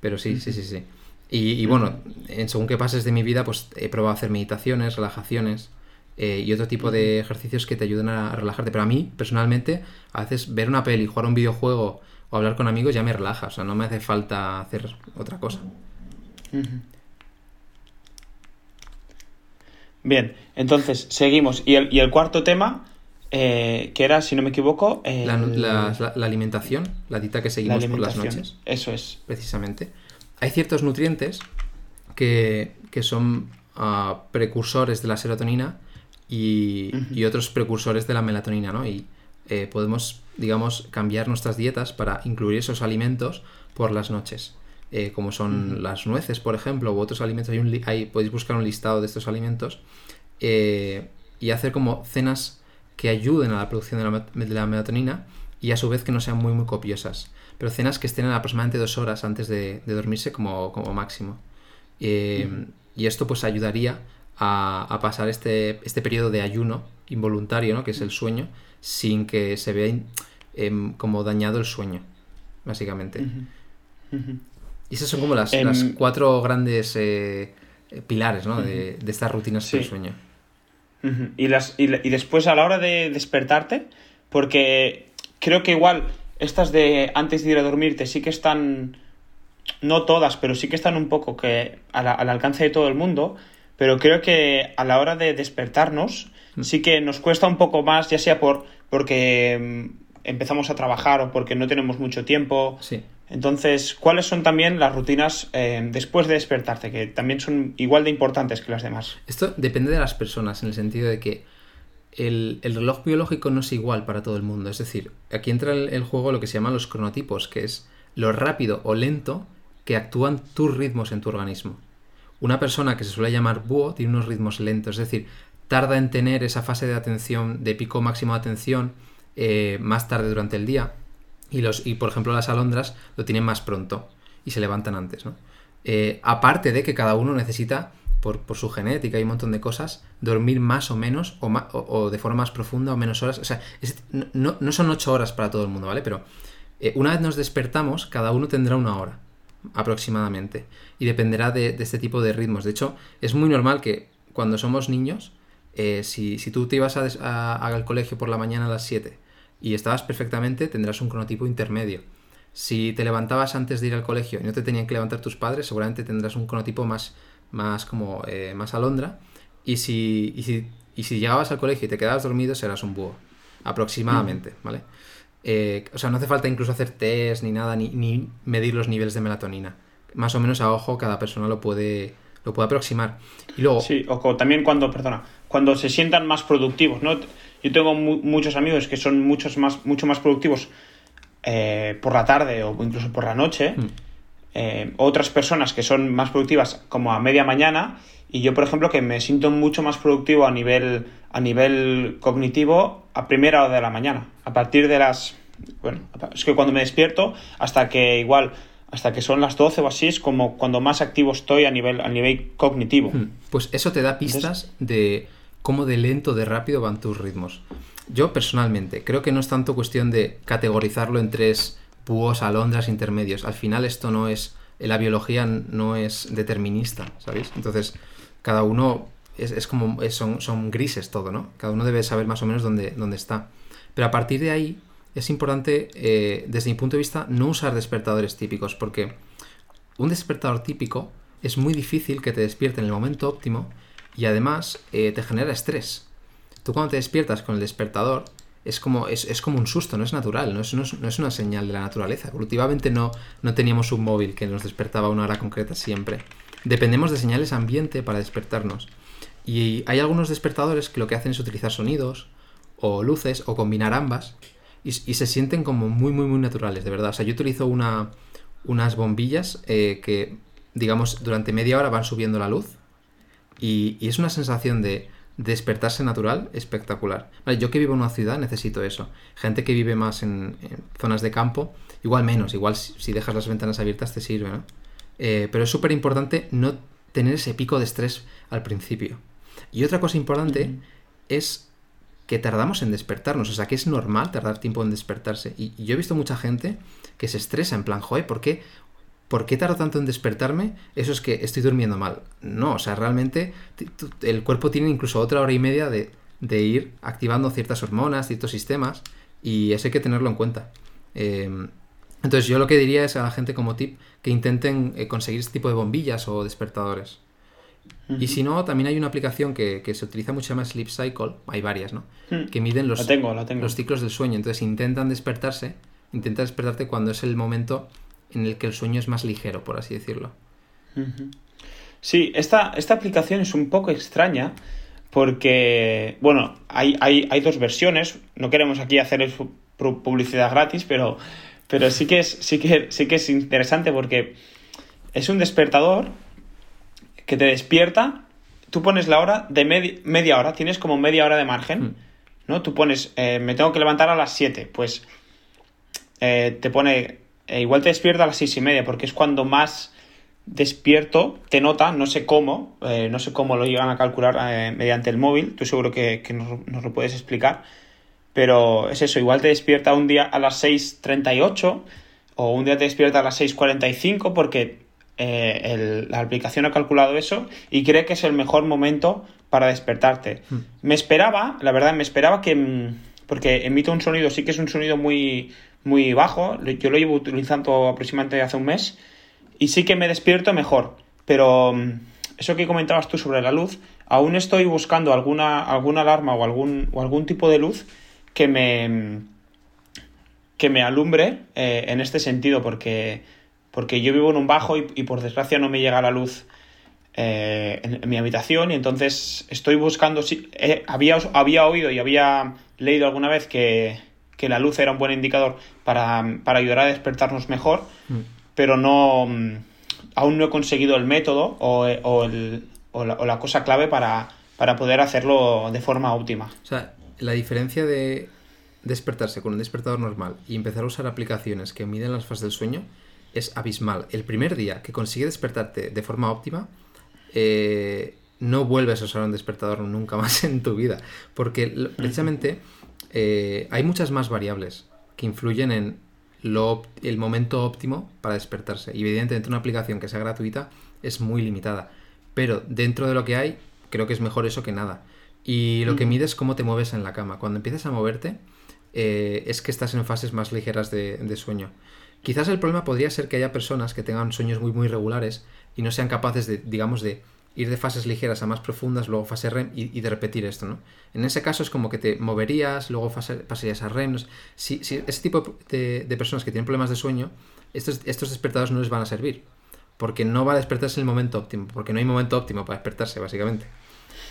[SPEAKER 2] Pero sí, sí, sí, sí. Y, bueno, en según qué pases de mi vida, pues he probado hacer meditaciones, relajaciones eh, y otro tipo de ejercicios que te ayuden a relajarte. Pero a mí, personalmente, a veces ver una peli, jugar un videojuego o hablar con amigos ya me relaja, o sea, no me hace falta hacer otra cosa.
[SPEAKER 1] Bien, entonces seguimos. Y el, y el cuarto tema, eh, que era, si no me equivoco...
[SPEAKER 2] La, alimentación, la dieta que seguimos por las noches.
[SPEAKER 1] Eso es.
[SPEAKER 2] Precisamente. Hay ciertos nutrientes que, son ah, precursores de la serotonina y, y, otros precursores de la melatonina, ¿no? Y eh, podemos, digamos, cambiar nuestras dietas para incluir esos alimentos por las noches. Eh, como son las nueces, por ejemplo, u otros alimentos. Hay un hay, podéis buscar un listado de estos alimentos eh, y hacer como cenas que ayuden a la producción de la, melatonina y a su vez que no sean muy, muy copiosas. Pero cenas que estén aproximadamente dos horas antes de, dormirse como, como máximo. Y esto pues ayudaría a, a, pasar este, este periodo de ayuno involuntario, ¿no? que es el sueño, sin que se vea em, como dañado el sueño, básicamente. Y esas son como las, em, cuatro grandes eh, pilares de, estas rutinas del sueño.
[SPEAKER 1] y, las, y, después a la hora de despertarte, porque creo que igual estas de antes de ir a dormirte sí que están, no todas, pero sí que están un poco que al, alcance de todo el mundo, pero creo que a la hora de despertarnos mm. sí que nos cuesta un poco más, ya sea por porque mm, empezamos a trabajar o porque no tenemos mucho tiempo.
[SPEAKER 2] Sí.
[SPEAKER 1] Entonces, ¿cuáles son también las rutinas eh, después de despertarte, que también son igual de importantes que las demás?
[SPEAKER 2] Esto depende de las personas, en el sentido de que el, reloj biológico no es igual para todo el mundo. Es decir, aquí entra el, el, juego lo que se llaman los cronotipos, que es lo rápido o lento que actúan tus ritmos en tu organismo. Una persona que se suele llamar búho tiene unos ritmos lentos, es decir, tarda en tener esa fase de atención, de pico máximo de atención, eh, más tarde durante el día. Y, los, y por ejemplo las alondras lo tienen más pronto y se levantan antes. ¿no? Eh, aparte de que cada uno necesita, por, su genética y un montón de cosas, dormir más o menos o, de forma más profunda o menos horas. O sea, no, son ocho horas para todo el mundo, ¿vale? Pero eh, una vez nos despertamos, cada uno tendrá una hora, aproximadamente. Y dependerá de, este tipo de ritmos. De hecho, es muy normal que cuando somos niños, eh, si, tú te ibas al colegio por la mañana a las 7 y estabas perfectamente, tendrás un cronotipo intermedio. Si te levantabas antes de ir al colegio y no te tenían que levantar tus padres, seguramente tendrás un cronotipo más, más como eh, más alondra. Y si, y si, y si llegabas al colegio y te quedabas dormido, serás un búho. Aproximadamente, ¿vale? Eh, o sea, no hace falta incluso hacer test ni nada, ni, medir los niveles de melatonina. Más o menos a ojo cada persona lo puede, lo puede aproximar. Y luego...
[SPEAKER 1] Sí, o también cuando, perdona, cuando se sientan más productivos, ¿no? Yo tengo muchos amigos que son muchos más, mucho más productivos eh, por la tarde o incluso por la noche. Hmm. Eh, otras personas que son más productivas como a media mañana y yo, por ejemplo, que me siento mucho más productivo a nivel, a nivel cognitivo a primera hora de la mañana. A partir de las... Bueno, es que cuando me despierto, hasta que igual, hasta que son las 12 o así, es como cuando más activo estoy a nivel, a nivel cognitivo. Hmm.
[SPEAKER 2] Pues eso te da pistas de cómo de lento, de rápido van tus ritmos. Yo personalmente creo que no es tanto cuestión de categorizarlo en tres púos, alondras, intermedios. Al final esto no es... La biología no es determinista, ¿sabéis? Entonces, cada uno es, como, son, son, grises todo, ¿no? Cada uno debe saber más o menos dónde, dónde está. Pero a partir de ahí es importante, eh, desde mi punto de vista, no usar despertadores típicos, porque un despertador típico es muy difícil que te despierte en el momento óptimo y además eh, te genera estrés. Tú cuando te despiertas con el despertador es como, es, como un susto, no es natural, no es, no es, una señal de la naturaleza. Evolutivamente no, no teníamos un móvil que nos despertaba a una hora concreta siempre. Dependemos de señales ambiente para despertarnos. Y hay algunos despertadores que lo que hacen es utilizar sonidos o luces o combinar ambas y, se sienten como muy, muy, muy naturales, de verdad. O sea, yo utilizo una, unas bombillas eh, que, digamos, durante media hora van subiendo la luz y, es una sensación de despertarse natural espectacular. yo que vivo en una ciudad necesito eso. Gente que vive más en, zonas de campo, igual menos, igual si, si, dejas las ventanas abiertas te sirve, ¿no? Eh, pero es súper importante no tener ese pico de estrés al principio. Y otra cosa importante es que tardamos en despertarnos, o sea que es normal tardar tiempo en despertarse. Y, yo he visto mucha gente que se estresa en plan, joder, ¿por qué, ¿por qué tardo tanto en despertarme? Eso es que estoy durmiendo mal. No, o sea, realmente el cuerpo tiene incluso otra hora y media de, de ir activando ciertas hormonas, ciertos sistemas, y eso hay que tenerlo en cuenta. Eh, entonces yo lo que diría es a la gente como tip que intenten eh, conseguir este tipo de bombillas o despertadores. Y si no, también hay una aplicación que, se utiliza mucho, llama Sleep Cycle, hay varias, ¿no? Hmm. Que miden los, los ciclos del sueño. Entonces intentan despertarse, intenta despertarte cuando es el momento en el que el sueño es más ligero, por así decirlo.
[SPEAKER 1] Sí, esta, esta aplicación es un poco extraña porque, bueno, hay, hay, hay dos versiones, no queremos aquí hacer publicidad gratis, pero pero sí que es, sí que, sí que es interesante porque es un despertador que te despierta. Tú pones la hora de media hora, tienes como media hora de margen, hmm. ¿no? Tú pones, eh, me tengo que levantar a las 7, pues eh, te pone, eh, igual te despierta a las seis y media, porque es cuando más despierto te nota, no sé cómo, no sé cómo lo llegan a calcular mediante el móvil, tú seguro que, nos, nos, lo puedes explicar, pero es eso, igual te despierta un día a las 6.38 o un día te despierta a las 6.45 porque eh, la aplicación ha calculado eso y cree que es el mejor momento para despertarte. Hmm. Me esperaba, la verdad, me esperaba que... Mm, porque emite un sonido, sí que es un sonido muy, muy bajo, yo lo llevo utilizando aproximadamente hace un mes y sí que me despierto mejor, pero mm, eso que comentabas tú sobre la luz, aún estoy buscando alguna, alguna alarma o algún, o algún tipo de luz que me, que me alumbre eh, en este sentido, porque, porque yo vivo en un bajo y, por desgracia no me llega la luz eh, en, mi habitación y entonces estoy buscando, si, eh, había, había oído y había leído alguna vez que, la luz era un buen indicador para, ayudar a despertarnos mejor, mm. pero no aún no he conseguido el método o, el, o, la, o la, cosa clave para, para poder hacerlo de forma óptima.
[SPEAKER 2] O sea, la diferencia de despertarse con un despertador normal y empezar a usar aplicaciones que miden las fases del sueño es abismal. El primer día que consigue despertarte de forma óptima, eh, no vuelves a usar un despertador nunca más en tu vida. Porque precisamente eh, hay muchas más variables que influyen en lo, el momento óptimo para despertarse. Y evidentemente una aplicación que sea gratuita es muy limitada. Pero dentro de lo que hay, creo que es mejor eso que nada. Y lo que mide es cómo te mueves en la cama. Cuando empiezas a moverte, eh, es que estás en fases más ligeras de, de, sueño. Quizás el problema podría ser que haya personas que tengan sueños muy, muy regulares y no sean capaces de, digamos, de ir de fases ligeras a más profundas, luego fase REM y, de repetir esto, ¿no? En ese caso es como que te moverías, luego pasarías a REM. Si, ese tipo de, personas que tienen problemas de sueño, estos, despertadores no les van a servir, porque no va a despertarse en el momento óptimo, porque no hay momento óptimo para despertarse, básicamente.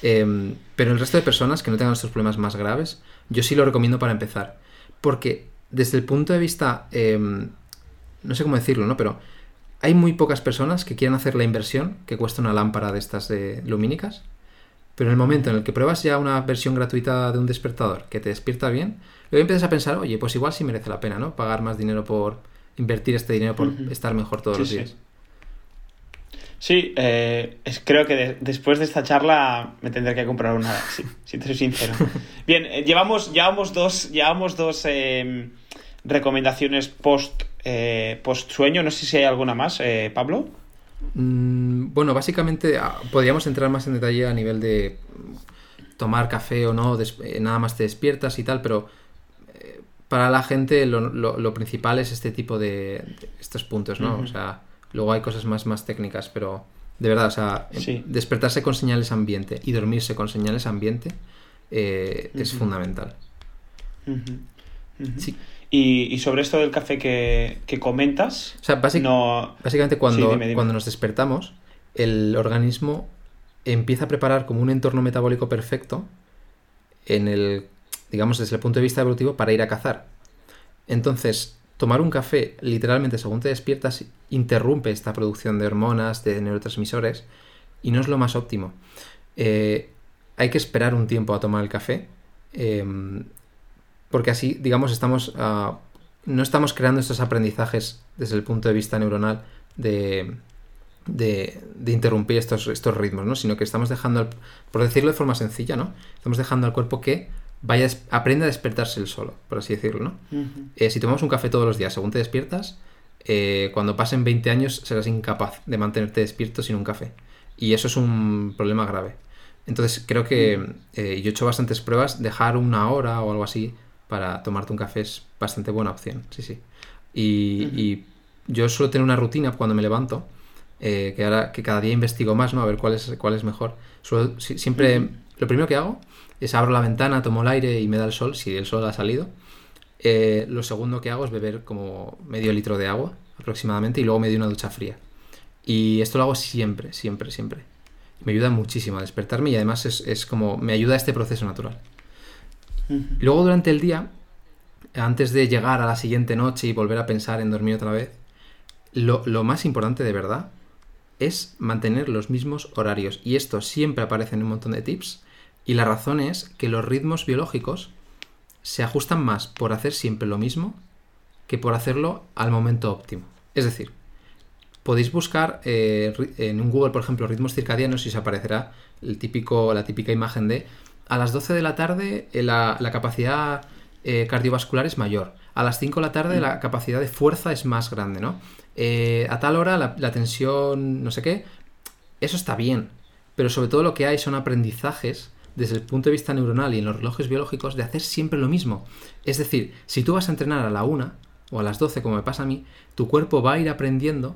[SPEAKER 2] Em, pero el resto de personas que no tengan estos problemas más graves, yo sí lo recomiendo para empezar, porque desde el punto de vista, em, no sé cómo decirlo, ¿no? Pero hay muy pocas personas que quieran hacer la inversión que cuesta una lámpara de estas de lumínicas, pero en el momento en el que pruebas ya una versión gratuita de un despertador que te despierta bien, luego empiezas a pensar, oye, pues igual sí merece la pena, ¿no? Pagar más dinero por invertir este dinero por estar mejor todos los días.
[SPEAKER 1] Sí, eh, creo que después de esta charla me tendré que comprar una, si te soy sincero. (laughs) Bien, eh, llevamos, llevamos dos, llevamos dos em, recomendaciones post eh, post sueño. No sé si hay alguna más, eh, Pablo.
[SPEAKER 2] Mm, bueno, básicamente ah, podríamos entrar más en detalle a nivel de tomar café o no, eh, nada más te despiertas y tal, pero para la gente lo, principal es este tipo de, estos puntos, ¿no? O sea, luego hay cosas más, más técnicas, pero de verdad, o sea, despertarse con señales ambiente y dormirse con señales ambiente es fundamental.
[SPEAKER 1] Sí. Y, sobre esto del café que, comentas.
[SPEAKER 2] O sea, básicamente cuando, cuando nos despertamos, el organismo empieza a preparar como un entorno metabólico perfecto en el, digamos, desde el punto de vista evolutivo para ir a cazar. Entonces, tomar un café, literalmente, según te despiertas, interrumpe esta producción de hormonas, de neurotransmisores, y no es lo más óptimo. Eh, hay que esperar un tiempo a tomar el café. Em, porque así, digamos, estamos, ah, no estamos creando estos aprendizajes desde el punto de vista neuronal de, de, interrumpir estos, estos ritmos, ¿no? Sino que estamos dejando, por decirlo de forma sencilla, ¿no? Estamos dejando al cuerpo que vaya, aprenda a despertarse el solo, por así decirlo, ¿no? Eh, si tomamos un café todos los días según te despiertas, eh, cuando pasen 20 años serás incapaz de mantenerte despierto sin un café. Y eso es un problema grave. Entonces creo que eh, yo he hecho bastantes pruebas, dejar una hora o algo así para tomarte un café es bastante buena opción, sí, sí. Y, yo suelo tener una rutina cuando me levanto, eh, que ahora que cada día investigo más, ¿no? A ver cuál es, cuál es mejor. siempre, lo primero que hago es abro la ventana, tomo el aire y me da el sol, si el sol ha salido. Eh, lo segundo que hago es beber como medio litro de agua aproximadamente y luego me doy una ducha fría. Y esto lo hago siempre, siempre, siempre. Me ayuda muchísimo a despertarme y además es, es como me ayuda a este proceso natural. Luego durante el día, antes de llegar a la siguiente noche y volver a pensar en dormir otra vez, lo, más importante de verdad es mantener los mismos horarios. Y esto siempre aparece en un montón de tips. Y la razón es que los ritmos biológicos se ajustan más por hacer siempre lo mismo que por hacerlo al momento óptimo. Es decir, podéis buscar eh, en un Google, por ejemplo, ritmos circadianos y os aparecerá el típico, la típica imagen de a las 12 de la tarde eh, la, capacidad eh, cardiovascular es mayor. A las 5 de la tarde la capacidad de fuerza es más grande, ¿no? Eh, a tal hora la, tensión, no sé qué. Eso está bien. Pero sobre todo lo que hay son aprendizajes desde el punto de vista neuronal y en los relojes biológicos de hacer siempre lo mismo. Es decir, si tú vas a entrenar a la 1 o a las 12, como me pasa a mí, tu cuerpo va a ir aprendiendo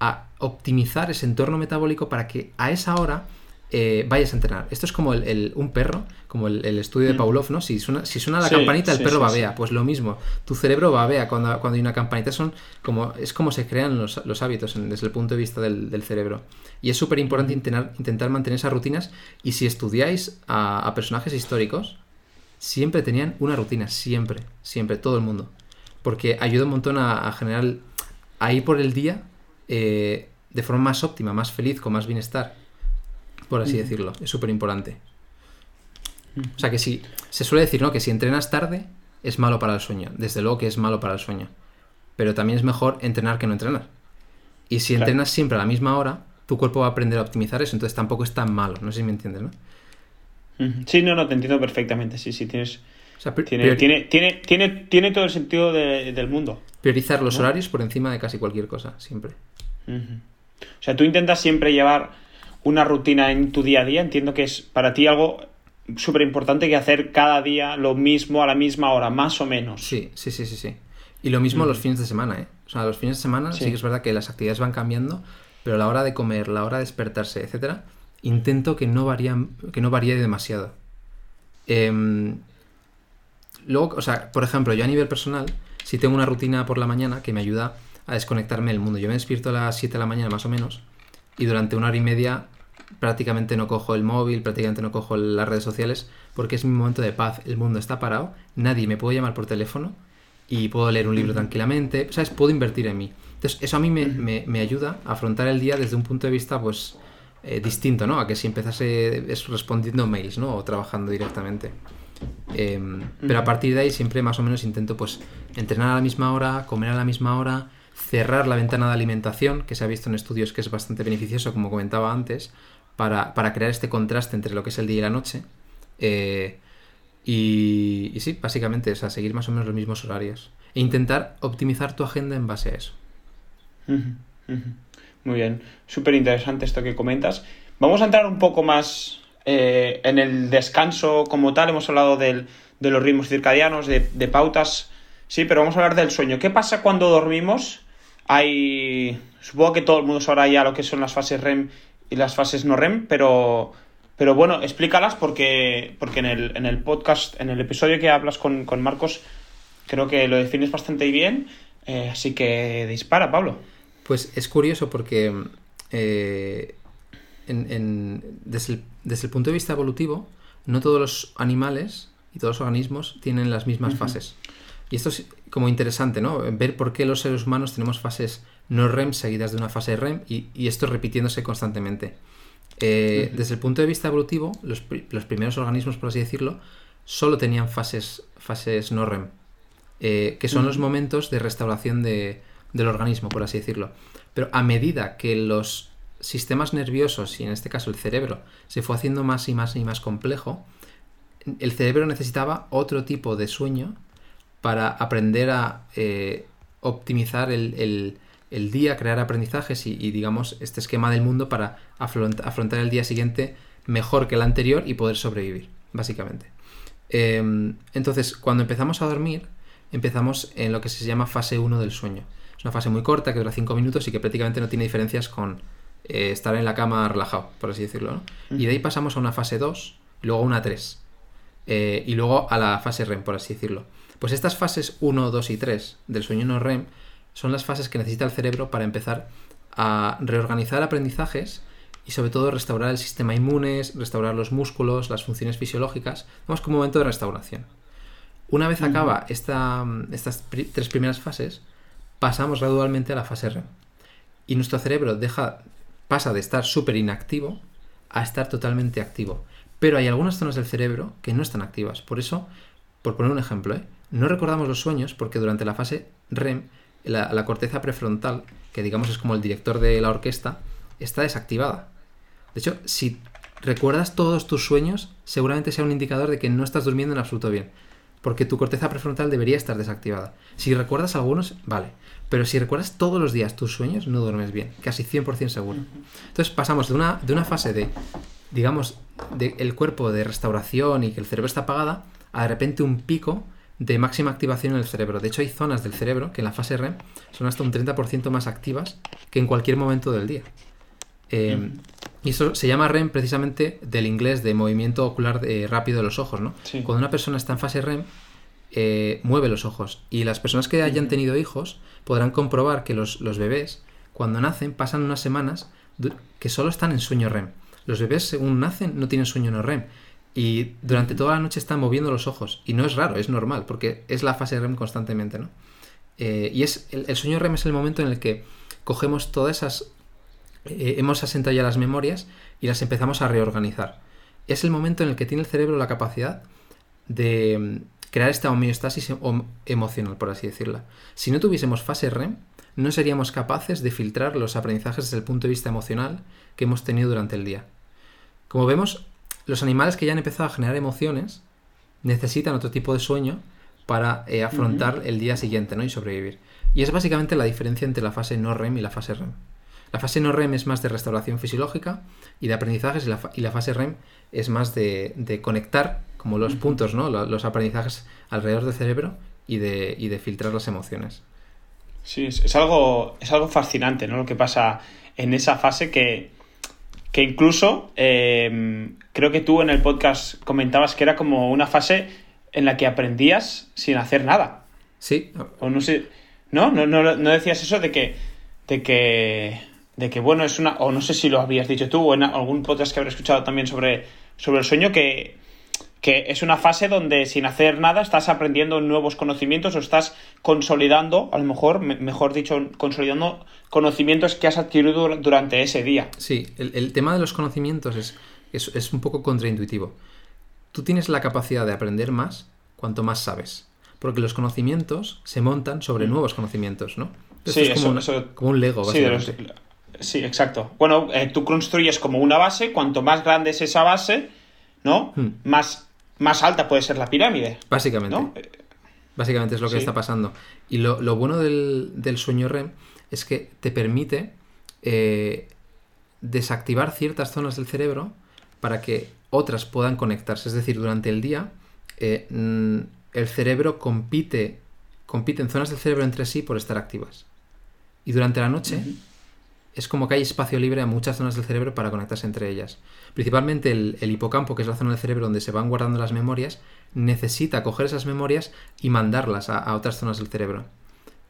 [SPEAKER 2] a optimizar ese entorno metabólico para que a esa hora eh, vayas a entrenar. Esto es como el, un perro, como el, estudio de mm. Pavlov, ¿no? Si suena, si suena la campanita, el perro babea. Pues lo mismo. Tu cerebro babea cuando, cuando hay una campanita. Son como, es como se crean los, hábitos desde el punto de vista del, cerebro. Y es súper importante intentar, intentar, mantener esas rutinas. Y si estudiáis a, personajes históricos, siempre tenían una rutina. Siempre, siempre, todo el mundo. Porque ayuda un montón a, generar, a ir por el día eh, de forma más óptima, más feliz, con más bienestar por así decirlo. Es súper importante. O sea que si se suele decir, ¿no? Que si entrenas tarde es malo para el sueño. Desde luego que es malo para el sueño. Pero también es mejor entrenar que no entrenar. Y si entrenas siempre a la misma hora, tu cuerpo va a aprender a optimizar eso. Entonces tampoco es tan malo. No sé si me entiendes, ¿no?
[SPEAKER 1] Sí, no, no, te entiendo perfectamente. Sí, sí, tienes, tiene, tiene, tiene, tiene, todo el sentido del mundo.
[SPEAKER 2] Priorizar los horarios por encima de casi cualquier cosa, siempre.
[SPEAKER 1] O sea, tú intentas siempre llevar una rutina en tu día a día. Entiendo que es para ti algo súper importante que hacer cada día lo mismo a la misma hora, más o menos.
[SPEAKER 2] Sí, sí, sí, sí, sí. Y lo mismo los fines de semana, ¿eh? O sea, los fines de semana sí. que es verdad que las actividades van cambiando, pero la hora de comer, la hora de despertarse, etcétera, intento que no, varían, que no varíe demasiado. Em, luego, o sea, por ejemplo, yo a nivel personal, si tengo una rutina por la mañana que me ayuda a desconectarme del mundo. Yo me despierto a las 7 de la mañana más o menos y durante una hora y media prácticamente no cojo el móvil, prácticamente no cojo las redes sociales porque es mi momento de paz. El mundo está parado, nadie me puede llamar por teléfono y puedo leer un libro tranquilamente, ¿sabes? Puedo invertir en mí. Entonces, eso a mí me, ayuda a afrontar el día desde un punto de vista, pues, eh, distinto, ¿no? A que si empezase respondiendo mails, ¿no? O trabajando directamente. Em, pero a partir de ahí siempre más o menos intento, pues, entrenar a la misma hora, comer a la misma hora, cerrar la ventana de alimentación, que se ha visto en estudios que es bastante beneficioso, como comentaba antes, para, crear este contraste entre lo que es el día y la noche. Eh, y, sí, básicamente, es a seguir más o menos los mismos horarios. E intentar optimizar tu agenda en base a eso.
[SPEAKER 1] Muy bien, súper interesante esto que comentas. Vamos a entrar un poco más eh, en el descanso como tal. Hemos hablado de los ritmos circadianos, de pautas, sí, pero vamos a hablar del sueño. ¿Qué pasa cuando dormimos? Hay. Supongo que todo el mundo sabrá ya lo que son las fases REM y las fases no REM, pero. Pero bueno, explícalas porque, porque en, el, en el podcast, en el episodio que hablas con, Marcos, creo que lo defines bastante bien. Eh, así que dispara, Pablo.
[SPEAKER 2] Pues es curioso porque eh, desde, el, punto de vista evolutivo, no todos los animales y todos los organismos tienen las mismas fases. Y esto es como interesante, ¿no? Ver por qué los seres humanos tenemos fases no REM seguidas de una fase REM y, esto repitiéndose constantemente. Eh, desde el punto de vista evolutivo, los, primeros organismos, por así decirlo, solo tenían fases, fases no REM, eh, que son los momentos de restauración del organismo, por así decirlo. Pero a medida que los sistemas nerviosos, y en este caso el cerebro, se fue haciendo más y más y más complejo, el cerebro necesitaba otro tipo de sueño para aprender a eh, optimizar el, día, crear aprendizajes y, digamos, este esquema del mundo para afrontar el día siguiente mejor que el anterior y poder sobrevivir, básicamente. Em, entonces, cuando empezamos a dormir, empezamos en lo que se llama fase 1 del sueño. Es una fase muy corta que dura 5 minutos y que prácticamente no tiene diferencias con eh, estar en la cama relajado, por así decirlo. Y de ahí pasamos a una fase 2, luego a una 3. Eh, y luego a la fase REM, por así decirlo. Pues estas fases 1, 2 y 3 del sueño no REM son las fases que necesita el cerebro para empezar a reorganizar aprendizajes y sobre todo restaurar el sistema inmune, restaurar los músculos, las funciones fisiológicas. Vamos como un momento de restauración. Una vez acaba esta, estas tres primeras fases, pasamos gradualmente a la fase REM. Y nuestro cerebro deja, pasa de estar súper inactivo a estar totalmente activo. Pero hay algunas zonas del cerebro que no están activas. Por eso, por poner un ejemplo, ¿eh? No recordamos los sueños porque durante la fase REM la, corteza prefrontal, que digamos es como el director de la orquesta, está desactivada. De hecho, si recuerdas todos tus sueños, seguramente sea un indicador de que no estás durmiendo en absoluto bien. Porque tu corteza prefrontal debería estar desactivada. Si recuerdas algunos, vale. Pero si recuerdas todos los días tus sueños, no duermes bien. Casi 100% seguro. Entonces pasamos de una, de una fase de, digamos, el cuerpo de restauración y que el cerebro está apagada, a de repente un pico de máxima activación en el cerebro. De hecho, hay zonas del cerebro que en la fase REM son hasta un 30% más activas que en cualquier momento del día. Eh, mm. Y eso se llama REM precisamente del inglés de movimiento ocular eh, rápido de los ojos, ¿no? Cuando una persona está en fase REM, eh, mueve los ojos. Y las personas que hayan tenido hijos podrán comprobar que los, los, bebés, cuando nacen, pasan unas semanas que solo están en sueño REM. Los bebés, según nacen, no tienen sueño no REM. Y durante toda la noche están moviendo los ojos. Y no es raro, es normal, porque es la fase REM constantemente, ¿no? Eh, y es el, sueño REM es el momento en el que cogemos todas esas... Eh, hemos asentado las memorias y las empezamos a reorganizar. Es el momento en el que tiene el cerebro la capacidad de mm, crear esta homeostasis emocional, por así decirla. Si no tuviésemos fase REM, no seríamos capaces de filtrar los aprendizajes desde el punto de vista emocional que hemos tenido durante el día. Como vemos, los animales que ya han empezado a generar emociones necesitan otro tipo de sueño para eh, afrontar el día siguiente ¿no? y sobrevivir. Y es básicamente la diferencia entre la fase no REM y la fase REM. La fase no REM es más de restauración fisiológica y de aprendizajes y la, y la fase REM es más de, conectar como los puntos, ¿no? los, aprendizajes alrededor del cerebro y de, y de filtrar las emociones.
[SPEAKER 1] Sí, es, algo, es algo fascinante, ¿no? Lo que pasa en esa fase que, que incluso em, creo que tú en el podcast comentabas que era como una fase en la que aprendías sin hacer nada.
[SPEAKER 2] Sí.
[SPEAKER 1] O no sé. ¿No? ¿No, no, no decías eso de que. de que. de que bueno, es una. o no sé si lo habías dicho tú, o en algún podcast que habré escuchado también sobre, sobre el sueño, que que es una fase donde sin hacer nada estás aprendiendo nuevos conocimientos o estás consolidando, a lo mejor, mejor dicho, consolidando conocimientos que has adquirido durante ese día.
[SPEAKER 2] Sí, el, tema de los conocimientos es, es, un poco contraintuitivo. Tú tienes la capacidad de aprender más cuanto más sabes, porque los conocimientos se montan sobre mm. nuevos conocimientos, ¿no?
[SPEAKER 1] sí, es como,
[SPEAKER 2] como, un Lego, básicamente.
[SPEAKER 1] Sí, sí exacto. Bueno, eh, tú construyes como una base, cuanto más grande es esa base, ¿no? Hmm. Más más alta puede ser la pirámide.
[SPEAKER 2] Básicamente. Básicamente es lo que está pasando. Y lo, bueno del, sueño REM es que te permite eh, desactivar ciertas zonas del cerebro para que otras puedan conectarse. Es decir, durante el día eh, mm, el cerebro compite, compite en zonas del cerebro entre sí por estar activas. Y durante la noche es como que hay espacio libre a muchas zonas del cerebro para conectarse entre ellas. Principalmente el, hipocampo, que es la zona del cerebro donde se van guardando las memorias, necesita coger esas memorias y mandarlas a, otras zonas del cerebro.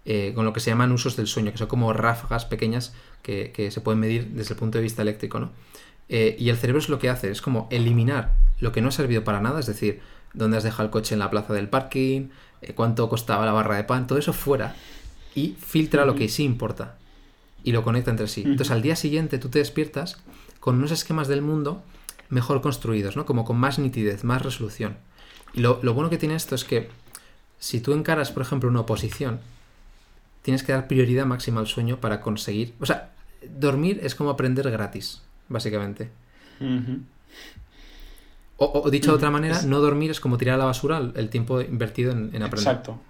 [SPEAKER 2] Eh, con lo que se llaman usos del sueño, que son como ráfagas pequeñas que, se pueden medir desde el punto de vista eléctrico. ¿no? Eh, y el cerebro es lo que hace, es como eliminar lo que no ha servido para nada, es decir, dónde has dejado el coche en la plaza del parking, eh, cuánto costaba la barra de pan, todo eso fuera, y filtra lo que sí importa y lo conecta entre sí. Entonces al día siguiente tú te despiertas con unos esquemas del mundo mejor construidos, ¿no? Como con más nitidez, más resolución. Y lo, bueno que tiene esto es que si tú encaras, por ejemplo, una oposición, tienes que dar prioridad máxima al sueño para conseguir... O sea, dormir es como aprender gratis, básicamente. o, dicho de otra manera, no dormir es como tirar a la basura el tiempo invertido en, en aprender.
[SPEAKER 1] Exacto.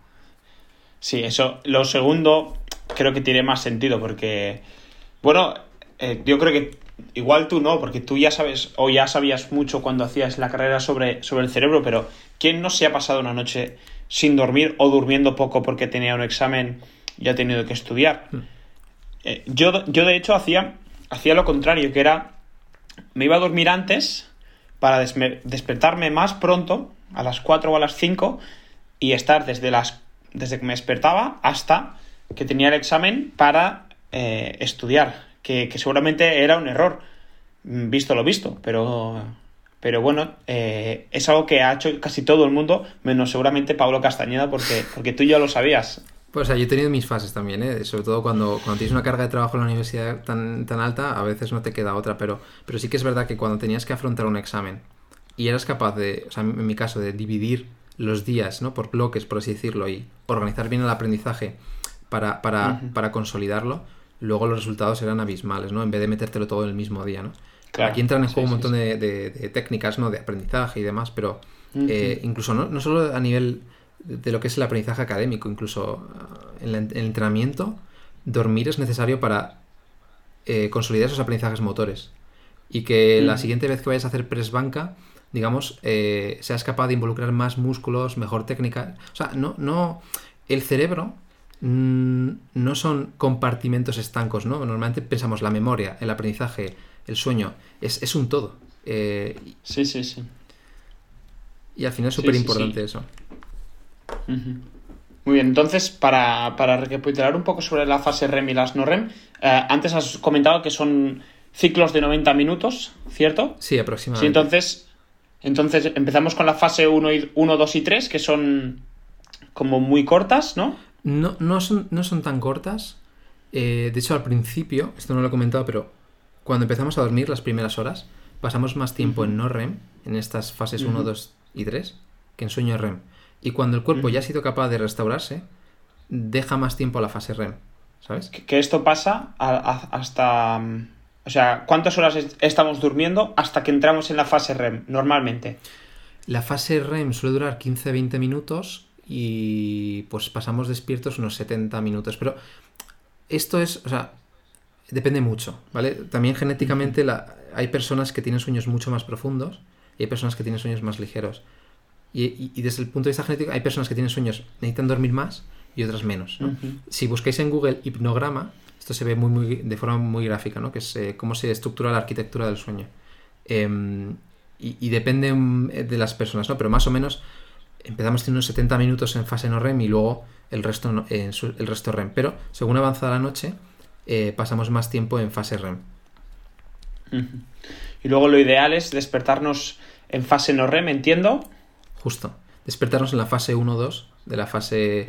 [SPEAKER 1] Sí, eso. Lo segundo creo que tiene más sentido porque, bueno, eh, yo creo que igual tú no, porque tú ya sabes o ya sabías mucho cuando hacías la carrera sobre, sobre el cerebro, pero ¿quién no se ha pasado una noche sin dormir o durmiendo poco porque tenía un examen y ha tenido que estudiar? Hmm. Eh, yo, yo, de hecho, hacía, hacía lo contrario, que era, me iba a dormir antes para despertarme más pronto, a las 4 o a las 5, y estar desde, las, desde que me despertaba hasta que tenía el examen para eh, estudiar, que, seguramente era un error, mm, visto lo visto, pero, pero bueno, eh, es algo que ha hecho casi todo el mundo, menos seguramente Pablo Castañeda, porque, (laughs) porque tú ya lo sabías.
[SPEAKER 2] Pues yo he tenido mis fases también, ¿eh? sobre todo cuando, cuando tienes una carga de trabajo en la universidad tan, tan alta, a veces no te queda otra, pero, pero sí que es verdad que cuando tenías que afrontar un examen y eras capaz de, o sea, en mi caso, de dividir los días ¿no? por bloques, por así decirlo, y organizar bien el aprendizaje para, para, para consolidarlo, luego los resultados eran abismales, ¿no? En vez de metértelo todo en el mismo día, ¿no? Aquí entran en juego un montón De, técnicas, ¿no? De aprendizaje y demás, pero eh, incluso no, no, solo a nivel de lo que es el aprendizaje académico, incluso uh, en, el entrenamiento, dormir es necesario para eh, consolidar esos aprendizajes motores. Y que la siguiente vez que vayas a hacer press banca, digamos, eh, seas capaz de involucrar más músculos, mejor técnica. O sea, no, no. El cerebro Mm, no son compartimentos estancos, ¿no? Normalmente pensamos la memoria, el aprendizaje, el sueño, es, un todo. Eh,
[SPEAKER 1] sí, sí, sí.
[SPEAKER 2] Y al final es súper importante eso.
[SPEAKER 1] Muy bien, entonces, para, recapitular un poco sobre la fase REM y las no REM, eh, antes has comentado que son ciclos de 90 minutos, ¿cierto?
[SPEAKER 2] Sí, aproximadamente. Sí,
[SPEAKER 1] entonces, entonces empezamos con la fase 1, y, 1 2 y 3, que son como muy cortas, ¿no?
[SPEAKER 2] No, no, son, no son tan cortas. Eh, de hecho, al principio, esto no lo he comentado, pero cuando empezamos a dormir las primeras horas, pasamos más tiempo en no REM, en estas fases 1, 2 y 3, que en sueño REM. Y cuando el cuerpo ya ha sido capaz de restaurarse, deja más tiempo a la fase REM. ¿Sabes?
[SPEAKER 1] Que, esto pasa hasta. Mm, o sea, ¿cuántas horas estamos durmiendo hasta que entramos en la fase REM normalmente?
[SPEAKER 2] La fase REM suele durar 15-20 minutos y pues pasamos despiertos unos 70 minutos. Pero esto es, o sea, depende mucho, ¿vale? También genéticamente la, hay personas que tienen sueños mucho más profundos y hay personas que tienen sueños más ligeros. Y, desde el punto de vista genético hay personas que tienen sueños, necesitan dormir más y otras menos. Si buscáis en Google hipnograma, esto se ve muy, muy, de forma muy gráfica, ¿no? que es eh, cómo se estructura la arquitectura del sueño. Em, y, depende mm, de las personas, ¿no? pero más o menos empezamos teniendo unos 70 minutos en fase no REM y luego el resto, el resto REM. Pero según avanza la noche, eh, pasamos más tiempo en fase REM.
[SPEAKER 1] Y luego lo ideal es despertarnos en fase no REM, entiendo.
[SPEAKER 2] Justo. Despertarnos en la fase 1-2 de la fase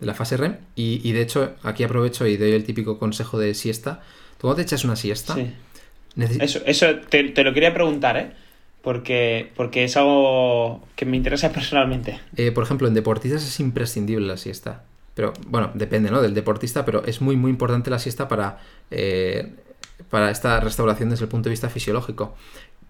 [SPEAKER 2] de la fase REM. Y, de hecho, aquí aprovecho y doy el típico consejo de siesta. ¿Tú cuando te echas una siesta? Sí.
[SPEAKER 1] Eso, eso te, te, lo quería preguntar, ¿eh? Porque, porque es algo que me interesa (laughs) personalmente.
[SPEAKER 2] Eh, por ejemplo, en deportistas es imprescindible la siesta. Pero bueno, depende ¿no? del deportista, pero es muy muy importante la siesta para, eh, para esta restauración desde el punto de vista fisiológico.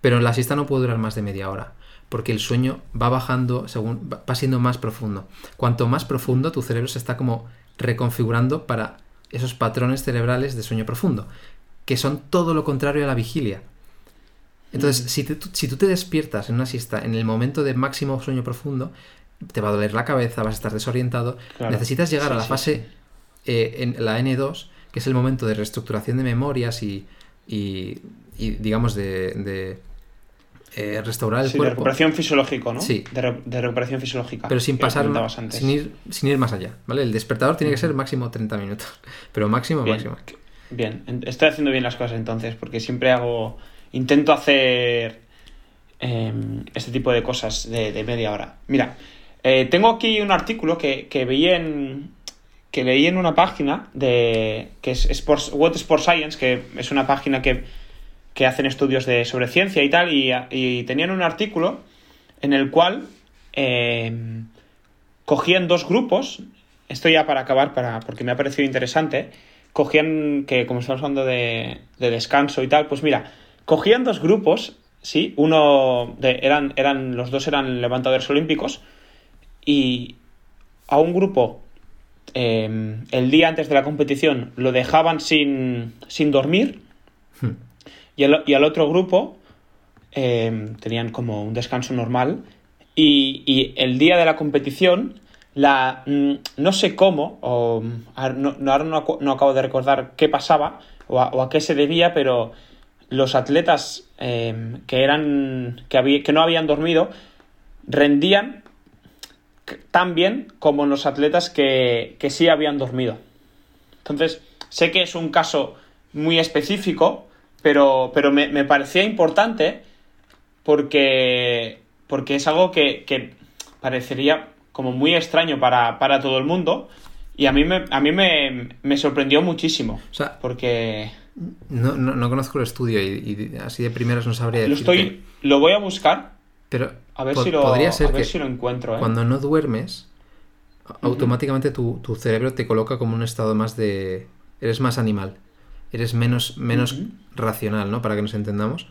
[SPEAKER 2] Pero la siesta no puede durar más de media hora, porque el sueño va bajando, según va siendo más profundo. Cuanto más profundo, tu cerebro se está como reconfigurando para esos patrones cerebrales de sueño profundo, que son todo lo contrario a la vigilia. Entonces, si, si tú te despiertas en una siesta en el momento de máximo sueño profundo, te va a doler la cabeza, vas a estar desorientado. Necesitas llegar a la fase, eh, en la N2, que es el momento de reestructuración de memorias y, y, digamos, de, eh, restaurar el cuerpo.
[SPEAKER 1] De recuperación fisiológica, ¿no? Sí. De, recuperación fisiológica.
[SPEAKER 2] Pero sin pasar, sin ir, sin ir más allá, ¿vale? El despertador tiene que ser máximo 30 minutos, pero máximo, máximo.
[SPEAKER 1] Bien, estoy haciendo bien las cosas entonces, porque siempre hago intento hacer em, este tipo de cosas de, media hora. Mira, eh, tengo aquí un artículo que, que veí en que leí en una página de que es Sports, What Sports Science, que es una página que, que hacen estudios de, sobre ciencia y tal, y, tenían un artículo en el cual em, cogían dos grupos, esto ya para acabar, para, porque me ha parecido interesante, cogían, que como estamos hablando de, de descanso y tal, pues mira, Cogían dos grupos, ¿sí? Uno de, eran, eran, los dos eran levantadores olímpicos y a un grupo em, el día antes de la competición lo dejaban sin, sin dormir hmm. y, al, otro grupo em, tenían como un descanso normal y, el día de la competición la mm, no sé cómo o no, ahora no, acabo de recordar qué pasaba o a qué se debía pero los atletas em, que eran que, que no habían dormido rendían tan bien como los atletas que, que sí habían dormido. Entonces, sé que es un caso muy específico, pero, pero me, parecía importante porque, porque es algo que, que parecería como muy extraño para, para, todo el mundo y a mí me, a mí me, me sorprendió muchísimo.
[SPEAKER 2] O sea,
[SPEAKER 1] porque...
[SPEAKER 2] No, no, conozco el estudio y, así de primeras no sabría
[SPEAKER 1] Lo estoy. Lo voy a buscar.
[SPEAKER 2] Pero
[SPEAKER 1] a ver, si, lo, podría ser a ver si lo encuentro. ¿eh?
[SPEAKER 2] Cuando no duermes, automáticamente tu, cerebro te coloca como un estado más de. Eres más animal. Eres menos, menos racional, ¿no? Para que nos entendamos.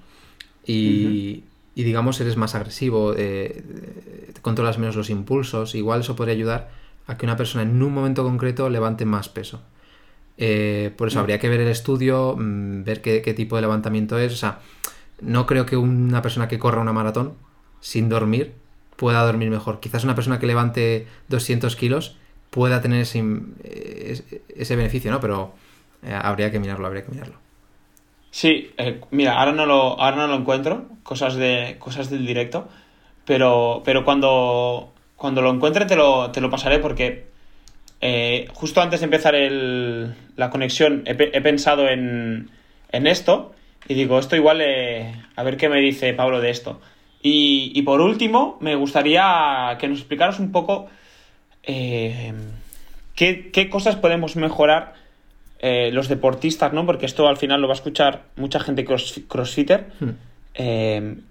[SPEAKER 2] Y, y digamos, eres más agresivo, eh, controlas menos los impulsos. Igual eso podría ayudar a que una persona en un momento concreto levante más peso. Eh, por eso mm. habría que ver el estudio, mm, ver qué, tipo de levantamiento es. O sea, no creo que una persona que corra una maratón sin dormir pueda dormir mejor. Quizás una persona que levante 200 kilos pueda tener ese, ese beneficio, ¿no? Pero eh, habría que mirarlo, habría que mirarlo.
[SPEAKER 1] Sí, eh, mira, ahora no lo, ahora no lo encuentro, cosas de cosas del directo, pero, pero cuando, cuando lo encuentre te lo, te lo pasaré porque eh, justo antes de empezar la conexión he, pensado en, esto y digo, esto igual, eh, a ver qué me dice Pablo de esto. Y, por último, me gustaría que nos explicaras un poco eh, qué, cosas podemos mejorar los deportistas, ¿no? Porque esto al final lo va a escuchar mucha gente crossfitter. Hmm.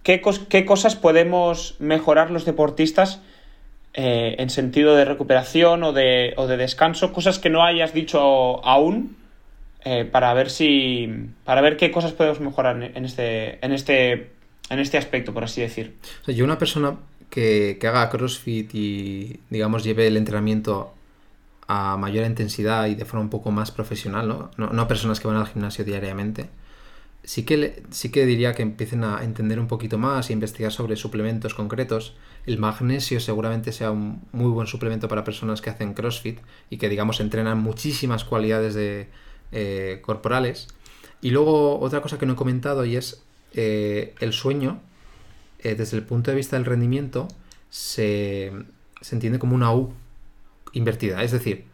[SPEAKER 1] ¿qué, ¿Qué cosas podemos mejorar los deportistas? Eh, en sentido de recuperación o de, o de, descanso, cosas que no hayas dicho aún eh, para ver si para ver qué cosas podemos mejorar en este en este en este aspecto, por así decir.
[SPEAKER 2] yo una persona que, que haga CrossFit y, digamos, lleve el entrenamiento a mayor intensidad y de forma un poco más profesional, ¿no? No, no personas que van al gimnasio diariamente, sí que, sí que diría que empiecen a entender un poquito más e investigar sobre suplementos concretos. El magnesio seguramente sea un muy buen suplemento para personas que hacen CrossFit y que, digamos, entrenan muchísimas cualidades de, eh, corporales. Y luego otra cosa que no he comentado y es eh, el sueño, eh, desde el punto de vista del rendimiento, se, se entiende como una U invertida. Es decir,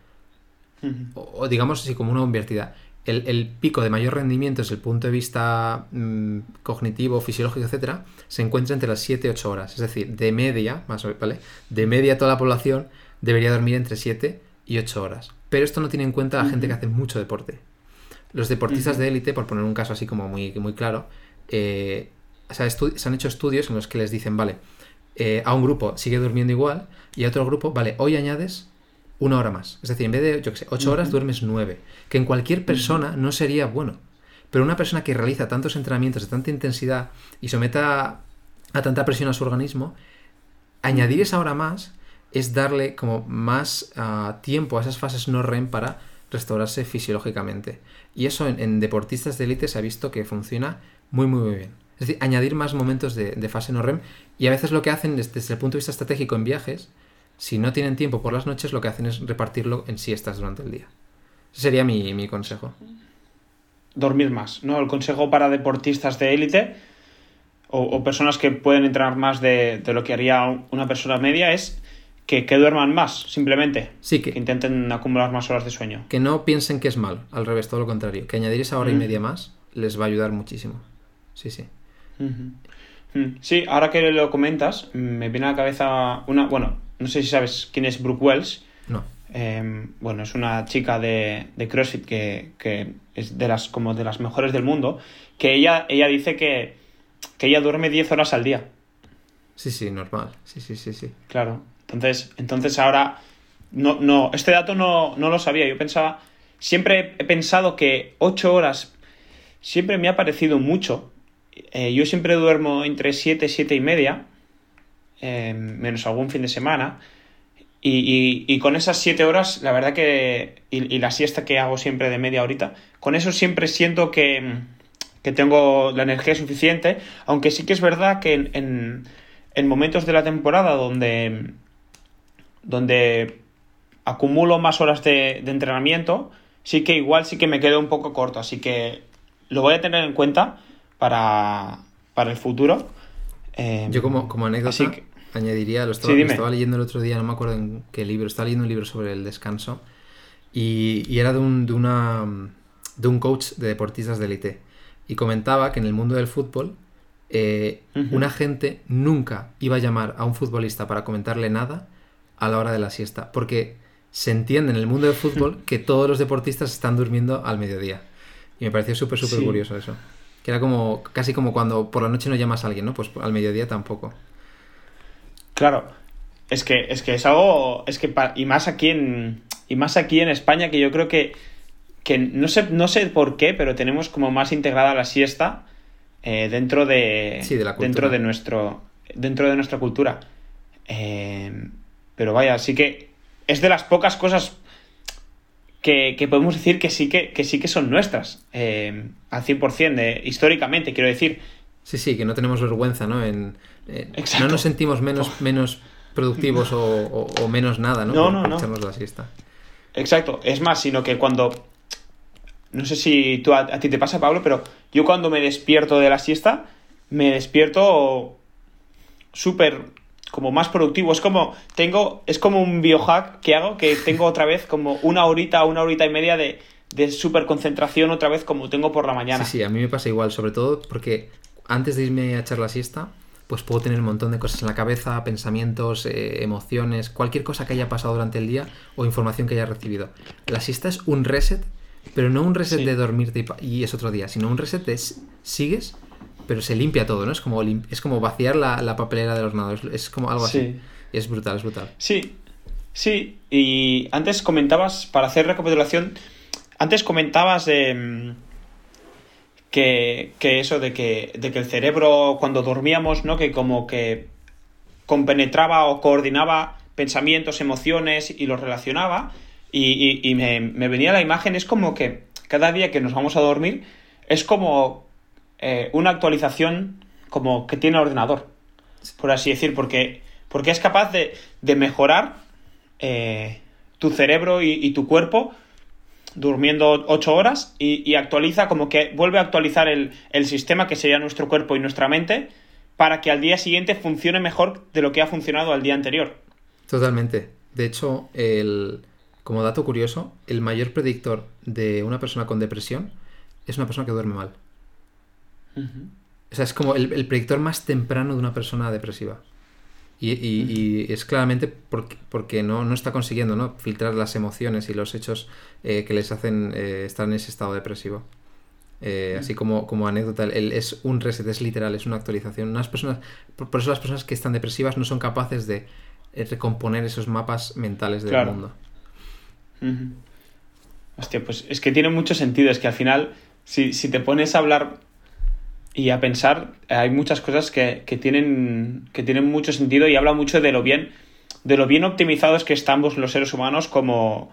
[SPEAKER 2] o, o digamos así como una invertida. El, el pico de mayor rendimiento desde el punto de vista mm, cognitivo, fisiológico, etcétera, se encuentra entre las 7 y 8 horas. Es decir, de media, más o- ¿vale? De media toda la población debería dormir entre 7 y 8 horas. Pero esto no tiene en cuenta la gente que hace mucho deporte. Los deportistas de élite, por poner un caso así como muy, muy claro, eh, o sea, estu- se han hecho estudios en los que les dicen, vale, eh, a un grupo sigue durmiendo igual y a otro grupo, vale, hoy añades una hora más. Es decir, en vez de, yo qué sé, ocho horas duermes nueve. Que en cualquier persona no sería bueno. Pero una persona que realiza tantos entrenamientos de tanta intensidad y someta a tanta presión a su organismo, añadir esa hora más es darle como más ah, tiempo a esas fases no REM para restaurarse fisiológicamente. Y eso en, en deportistas de élite se ha visto que funciona muy, muy, muy bien. Es decir, añadir más momentos de, de fase no REM. Y a veces lo que hacen desde, desde el punto de vista estratégico en viajes, si no tienen tiempo por las noches, lo que hacen es repartirlo en siestas durante el día. Ese sería mi, mi consejo.
[SPEAKER 1] Dormir más, ¿no? El consejo para deportistas de élite o, o personas que pueden entrenar más de, de lo que haría una persona media es que, que duerman más, simplemente.
[SPEAKER 2] Sí,
[SPEAKER 1] Que
[SPEAKER 2] que,
[SPEAKER 1] intenten acumular más horas de sueño.
[SPEAKER 2] que no piensen que es mal, al revés, todo lo contrario. Que añadir esa hora y
[SPEAKER 1] Mm.
[SPEAKER 2] media más les va a ayudar muchísimo. Sí, sí.
[SPEAKER 1] Mm, Sí, ahora que lo comentas, me viene a la cabeza una. Bueno, no sé si sabes quién es Brooke Wells.
[SPEAKER 2] No.
[SPEAKER 1] Eh, bueno, es una chica de, de CrossFit que, que es de las, como de las mejores del mundo. Que ella, ella dice que, que ella duerme 10 horas al día.
[SPEAKER 2] Sí, sí, normal. Sí, sí, sí, sí.
[SPEAKER 1] Claro. Entonces, entonces ahora. No, no, este dato no, no lo sabía. Yo pensaba. Siempre he pensado que 8 horas siempre me ha parecido mucho. Eh, yo siempre duermo entre 7 y 7 y media. Eh, menos algún fin de semana. Y, y- y con esas 7 horas, la verdad que. Y, y la siesta que hago siempre de media horita. Con eso siempre siento que, que tengo la energía suficiente. Aunque sí que es verdad que en, en, en momentos de la temporada donde. donde acumulo más horas de, de entrenamiento, sí que igual sí que me quedo un poco corto. Así que lo voy a tener en cuenta para, para el futuro. Eh,
[SPEAKER 2] Yo como, como anécdota
[SPEAKER 1] que-
[SPEAKER 2] añadiría, lo estaba,
[SPEAKER 1] Sí,
[SPEAKER 2] lo estaba leyendo el otro día, no me acuerdo en qué libro, estaba leyendo un libro sobre el descanso y, y era de un, de, una, de un coach de deportistas de élite y comentaba que en el mundo del fútbol eh,
[SPEAKER 1] Ujú.
[SPEAKER 2] una gente nunca iba a llamar a un futbolista para comentarle nada a la hora de la siesta, porque se entiende en el mundo del fútbol (laughs) que todos los deportistas están durmiendo al mediodía. Y me pareció súper, súper
[SPEAKER 1] Sí.
[SPEAKER 2] curioso eso. Que era como, casi como cuando por la noche no llamas a alguien, ¿no? Pues al mediodía tampoco.
[SPEAKER 1] Claro, es que es que es algo, es que pa- y más aquí en y más aquí en España que yo creo que que no sé no sé por qué, pero tenemos como más integrada la siesta eh, dentro de
[SPEAKER 2] Sí, de la cultura.
[SPEAKER 1] dentro de nuestro dentro de nuestra cultura. Eh, pero vaya, sí que es de las pocas cosas que, que podemos decir que sí que, que sí que son nuestras eh, al 100% de, históricamente, quiero decir.
[SPEAKER 2] Sí, sí, que no tenemos vergüenza, ¿no? En, eh, no nos sentimos menos, (laughs) menos productivos o, o- o menos nada, ¿no?
[SPEAKER 1] No, no, no.
[SPEAKER 2] echarnos la siesta.
[SPEAKER 1] Exacto, es más, sino que cuando. No sé si tú a, a ti te pasa, Pablo, pero yo cuando me despierto de la siesta, me despierto súper como más productivo. Es como, tengo, es como un biohack que hago, que tengo otra vez como una horita, una horita y media de, de súper concentración otra vez como tengo por la mañana.
[SPEAKER 2] Sí, sí, a mí me pasa igual, sobre todo porque antes de irme a echar la siesta, pues puedo tener un montón de cosas en la cabeza, pensamientos, eh, emociones, cualquier cosa que haya pasado durante el día o información que haya recibido. La siesta es un reset, pero no un reset
[SPEAKER 1] Sí.
[SPEAKER 2] de dormirte y, es otro día, sino un reset de sigues, pero se limpia todo, ¿no? Es como, es como vaciar la, la papelera del ordenador, es, es como algo así. Y es brutal, es brutal.
[SPEAKER 1] Sí, sí. Y antes comentabas, para hacer recapitulación, antes comentabas de, que, que eso de que, de que el cerebro cuando dormíamos, ¿no? Que como que compenetraba o coordinaba pensamientos, emociones y los relacionaba. Y, me, venía la imagen, es como que cada día que nos vamos a dormir es como eh, una actualización como que tiene el ordenador, por así decir, porque, porque es capaz de, mejorar eh, tu cerebro y, tu cuerpo durmiendo ocho horas y, actualiza como que vuelve a actualizar el, el sistema que sería nuestro cuerpo y nuestra mente para que al día siguiente funcione mejor de lo que ha funcionado al día anterior.
[SPEAKER 2] Totalmente. De hecho, el, como dato curioso, el mayor predictor de una persona con depresión es una persona que duerme mal. O sea, es como el, predictor más temprano de una persona depresiva. Y, es claramente porque, porque no, no, está consiguiendo ¿no? filtrar las emociones y los hechos eh, que les hacen eh, estar en ese estado depresivo. Eh, así como, como anécdota, el, es un reset, es literal, es una actualización. Unas personas, por, eso las personas que están depresivas no son capaces de recomponer esos mapas mentales del mundo.
[SPEAKER 1] Hostia, pues es que tiene mucho sentido. Es que al final, si, si te pones a hablar y a pensar, hay muchas cosas que, tienen, que tienen mucho sentido y habla mucho de lo bien, de lo bien optimizados que estamos los seres humanos como,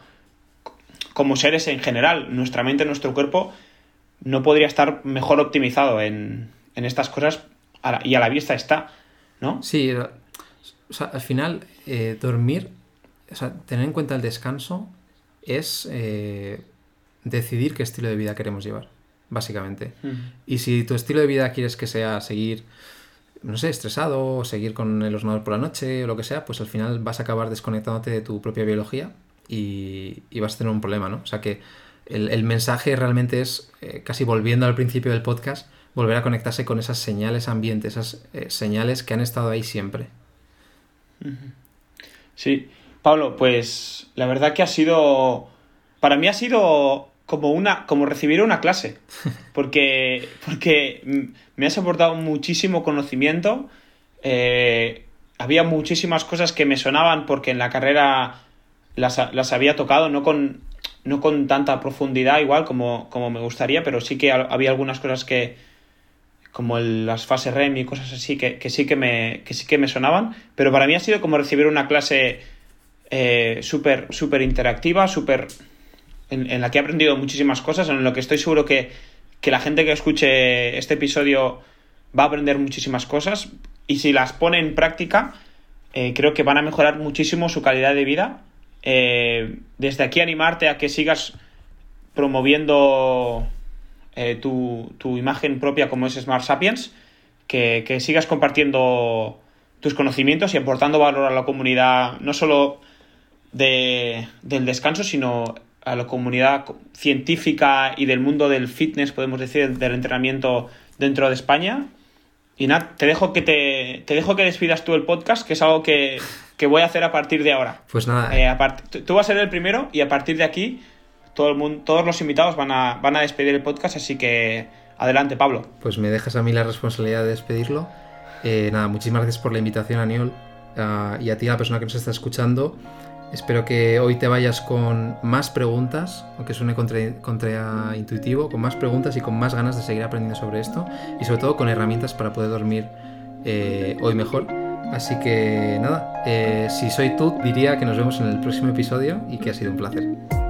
[SPEAKER 1] como seres en general. Nuestra mente, nuestro cuerpo no podría estar mejor optimizado en, estas cosas y a la vista está, ¿no?
[SPEAKER 2] Sí, al final eh, dormir, o sea, tener en cuenta el descanso es eh, decidir qué estilo de vida queremos llevar básicamente. Y si tu estilo de vida quieres que sea seguir, no sé, estresado, o seguir con el ordenador por la noche o lo que sea, pues al final vas a acabar desconectándote de tu propia biología y, vas a tener un problema, ¿no? O sea que el, mensaje realmente es, eh, casi volviendo al principio del podcast, volver a conectarse con esas señales ambientes, esas eh, señales que han estado ahí siempre.
[SPEAKER 1] Sí, Pablo, pues la verdad que ha sido, para mí ha sido como una como recibir una clase. (laughs) Porque porque me has aportado muchísimo conocimiento eh, había muchísimas cosas que me sonaban porque en la carrera las, había tocado no con no con tanta profundidad igual como, como me gustaría pero sí que había algunas cosas que como las fases REM y cosas así que, sí que me que sí que me sonaban pero para mí ha sido como recibir una clase eh, súper súper interactiva súper en, la que he aprendido muchísimas cosas, en lo que estoy seguro que, la gente que escuche este episodio va a aprender muchísimas cosas y si las pone en práctica, eh, creo que van a mejorar muchísimo su calidad de vida. Eh, desde aquí animarte a que sigas promoviendo eh, tu, imagen propia como es Smart Sapiens, que, que, sigas compartiendo tus conocimientos y aportando valor a la comunidad, no solo de, del descanso, sino a la comunidad científica y del mundo del fitness, podemos decir, del entrenamiento dentro de España. Y nada, te dejo que te, te dejo que despidas tú el podcast, que es algo que, voy a hacer a partir de ahora.
[SPEAKER 2] Pues nada.
[SPEAKER 1] Eh, tú vas a ser el primero y a partir de aquí todo el mundo, todos los invitados van a, van a despedir el podcast, así que adelante, Pablo.
[SPEAKER 2] Pues me dejas a mí la responsabilidad de despedirlo. Eh, nada, muchísimas gracias por la invitación, Aniol, uh, y a ti, la persona que nos está escuchando. Espero que hoy te vayas con más preguntas, aunque suene contraintuitivo, con más preguntas y con más ganas de seguir aprendiendo sobre esto y sobre todo con herramientas para poder dormir eh, hoy mejor. Así que nada, eh, si soy tú, diría que nos vemos en el próximo episodio y que ha sido un placer.